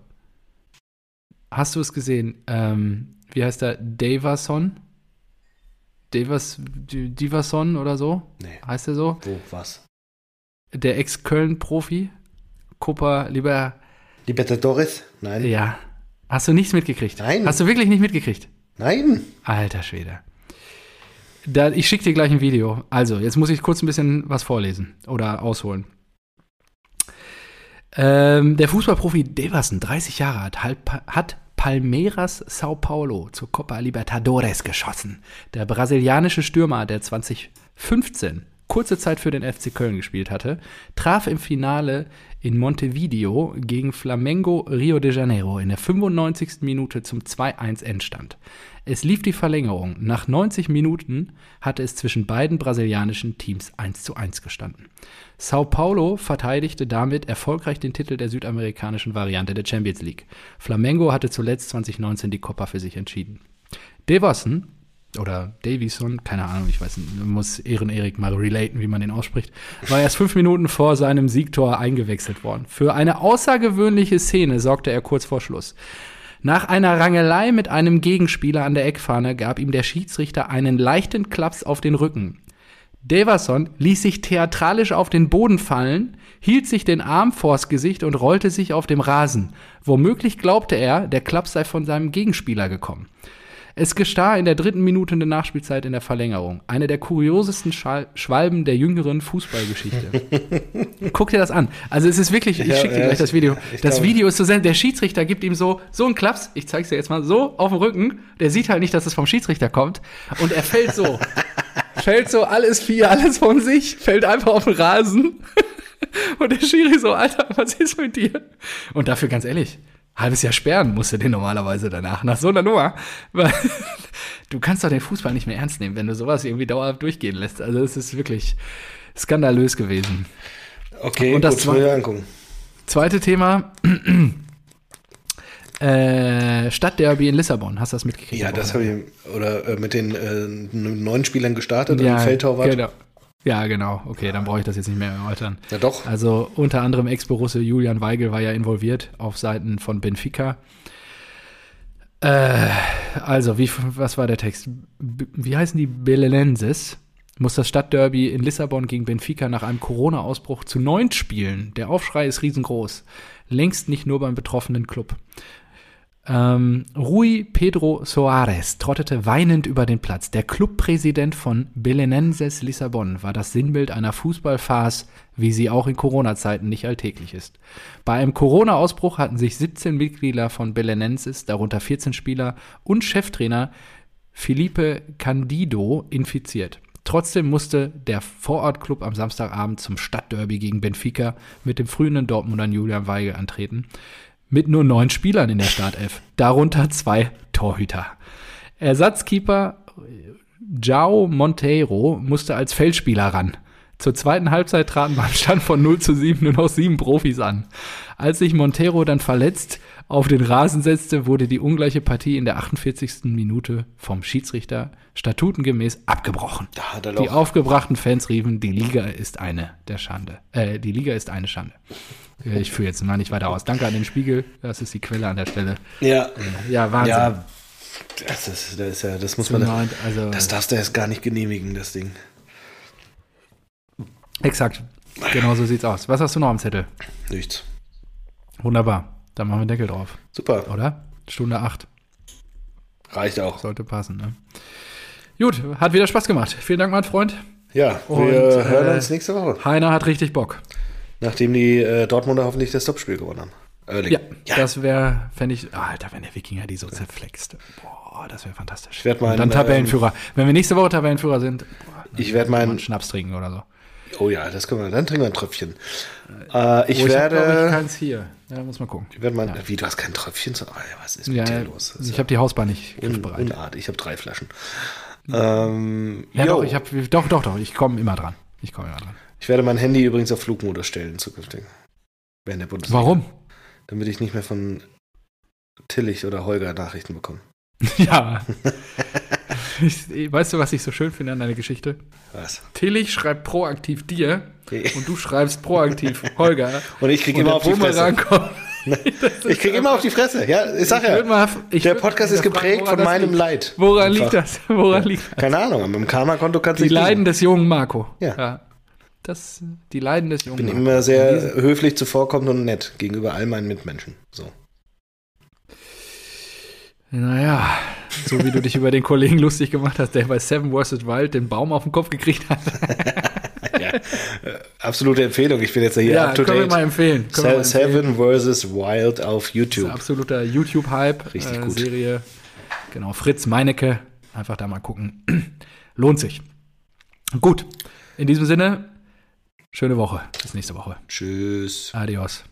Hast du es gesehen? Ähm, wie heißt der? Davison? Davas, Divason oder so? Nee. Heißt er so? Wo, was? der Ex-Köln-Profi, Copa Liber. Libertadores? Nein. Ja. Hast du nichts mitgekriegt? Nein. Hast du wirklich nicht mitgekriegt? Nein. Alter Schwede. Da, ich schicke dir gleich ein Video. Also, jetzt muss ich kurz ein bisschen was vorlesen oder ausholen. Ähm, der Fußballprofi Deverson, 30 Jahre alt, hat Palmeiras Sao Paulo zur Copa Libertadores geschossen. Der brasilianische Stürmer, der 2015 kurze Zeit für den FC Köln gespielt hatte, traf im Finale in Montevideo gegen Flamengo Rio de Janeiro in der 95. Minute zum 2-1 Endstand. Es lief die Verlängerung. Nach 90 Minuten hatte es zwischen beiden brasilianischen Teams 1-1 gestanden. Sao Paulo verteidigte damit erfolgreich den Titel der südamerikanischen Variante der Champions League. Flamengo hatte zuletzt 2019 die Copa für sich entschieden. Devossen oder Davison, keine Ahnung, ich weiß nicht, muss Ehren Erik mal relaten, wie man den ausspricht, war erst fünf Minuten vor seinem Siegtor eingewechselt worden. Für eine außergewöhnliche Szene sorgte er kurz vor Schluss. Nach einer Rangelei mit einem Gegenspieler an der Eckfahne gab ihm der Schiedsrichter einen leichten Klaps auf den Rücken. Davison ließ sich theatralisch auf den Boden fallen, hielt sich den Arm vors Gesicht und rollte sich auf dem Rasen. Womöglich glaubte er, der Klaps sei von seinem Gegenspieler gekommen. Es gestah in der dritten Minute der Nachspielzeit in der Verlängerung. Eine der kuriosesten Schal Schwalben der jüngeren Fußballgeschichte. *laughs* Guck dir das an. Also es ist wirklich, ich Ja, schicke dir ja, gleich das Video. Das. Video ist so sehr, der Schiedsrichter gibt ihm so, so einen Klaps, ich zeig's dir jetzt mal, so auf den Rücken. Der sieht halt nicht, dass es vom Schiedsrichter kommt. Und er fällt so. *laughs* fällt so alles vier, alles von sich, fällt einfach auf den Rasen. *laughs* Und der Schiri so, Alter, was ist mit dir? Und dafür ganz ehrlich, halbes Jahr sperren musste den normalerweise danach, nach so einer Nummer. Weil *laughs* du kannst doch den Fußball nicht mehr ernst nehmen, wenn du sowas irgendwie dauerhaft durchgehen lässt. Also es ist wirklich skandalös gewesen. Okay, Und das gut, mal angucken. Zweite Thema. *clears throat* Äh, Stadtderby in Lissabon, hast du das mitgekriegt? Ja, das habe ich, oder äh, mit den äh, neun Spielern gestartet und ja, Feldtorwart. Genau. Ja, genau. Okay, dann brauche ich das jetzt nicht mehr erläutern. Ja, doch. Also unter anderem Ex-Borusse Julian Weigel war ja involviert auf Seiten von Benfica. Äh, also, wie, was war der Text? B wie heißen die Belenenses? Muss das Stadtderby in Lissabon gegen Benfica nach einem Corona-Ausbruch zu neunt spielen. Der Aufschrei ist riesengroß. Längst nicht nur beim betroffenen Club. Ähm, Rui Pedro Soares trottete weinend über den Platz. Der Clubpräsident von Belenenses Lissabon war das Sinnbild einer Fußballfarce, wie sie auch in Corona-Zeiten nicht alltäglich ist. Bei einem Corona-Ausbruch hatten sich 17 Mitglieder von Belenenses, darunter 14 Spieler und Cheftrainer Felipe Candido infiziert. Trotzdem musste der Vorortclub am Samstagabend zum Stadtderby gegen Benfica mit dem frühen Dortmunder Julian Weigel antreten. Mit nur neun Spielern in der Startelf, darunter zwei Torhüter. Ersatzkeeper Jao Monteiro musste als Feldspieler ran. Zur zweiten Halbzeit traten beim Stand von 0 zu 7 nur noch sieben Profis an. Als sich Montero dann verletzt auf den Rasen setzte, wurde die ungleiche Partie in der 48. Minute vom Schiedsrichter statutengemäß abgebrochen. Die aufgebrachten Fans riefen, die Liga ist eine der Schande. Äh, die Liga ist eine Schande. Äh, Ich führe jetzt mal nicht weiter aus. Danke an den Spiegel. Das ist die Quelle an der Stelle. Ja. Ja, Wahnsinn. Ja, das, ist, das, ist ja, das muss man. Nein, also, Das darfst du erst gar nicht genehmigen, das Ding. exakt. Genau so sieht's aus. Was hast du noch am Zettel? Nichts. Wunderbar. Dann machen wir Deckel drauf. Super. Oder? Stunde 8. Reicht auch. Sollte passen, ne? Gut, hat wieder Spaß gemacht. Vielen Dank, mein Freund. Ja, Und, wir äh, hören uns nächste Woche. Heiner hat richtig Bock. Nachdem die äh, Dortmunder hoffentlich das Topspiel gewonnen haben. Erling. Ja, das wäre, fände ich, ah, Alter, wenn der Wikinger die so zerflext. Boah, das wäre fantastisch. Ich werd meinen, Und dann Tabellenführer. wenn wir nächste Woche Tabellenführer sind, boah, dann Ich werd kann meinen- man Schnaps trinken oder so. Oh ja, das können wir. Dann trinken wir ein Tröpfchen. Äh, ich Oh, hab, glaub werde. ich, keins hier. Ja, muss mal gucken. ich werde mein, Ja. Wie, du hast kein Tröpfchen zu. Ja, was ist mit Ja, dir los? Ist ich habe die Hausbahn nicht un, griffbereit. Unart. Ich habe drei Flaschen. Ähm, Ja, doch, ich habe, doch, doch, doch, ich komme immer dran. Ich komme immer dran. Ich werde mein Handy übrigens auf Flugmodus stellen zukünftig. Während der Bundesliga. Warum? Damit ich nicht mehr von Tillich oder Holger Nachrichten bekomme. *laughs* ja. ich, weißt du, was ich so schön finde an deiner Geschichte? Was? Tillich schreibt proaktiv dir und du schreibst proaktiv Holger. *laughs* Und ich kriege Und *laughs* immer auf die Fresse. Ich kriege immer auf die Fresse. Ja, ich sag Ich ja. mal- ich der Podcast ist geprägt fragen, von meinem liegt. Leid. Woran Einfach. liegt das? Woran liegt das? Keine Ahnung, mit dem Karma-Konto kannst du Die nicht Leiden des jungen Marco. Ja. Das, die Leiden des Jungen. Ich bin immer sehr höflich zuvorkommend und nett gegenüber all meinen Mitmenschen. So. Naja, so wie du dich über den Kollegen lustig gemacht hast, der bei Seven vs. Wild den Baum auf den Kopf gekriegt hat. *laughs* ja, äh, absolute Empfehlung. Ich bin jetzt hier ja, up to können date. Wir mal empfehlen. Se mal Seven vs. Wild auf YouTube. absoluter YouTube-Hype. Richtig äh, gut. Serie. Genau, Fritz Meinecke. Einfach da mal gucken. *clears throat* Lohnt sich. Gut. In diesem Sinne, schöne Woche. Bis nächste Woche. Tschüss. Adios.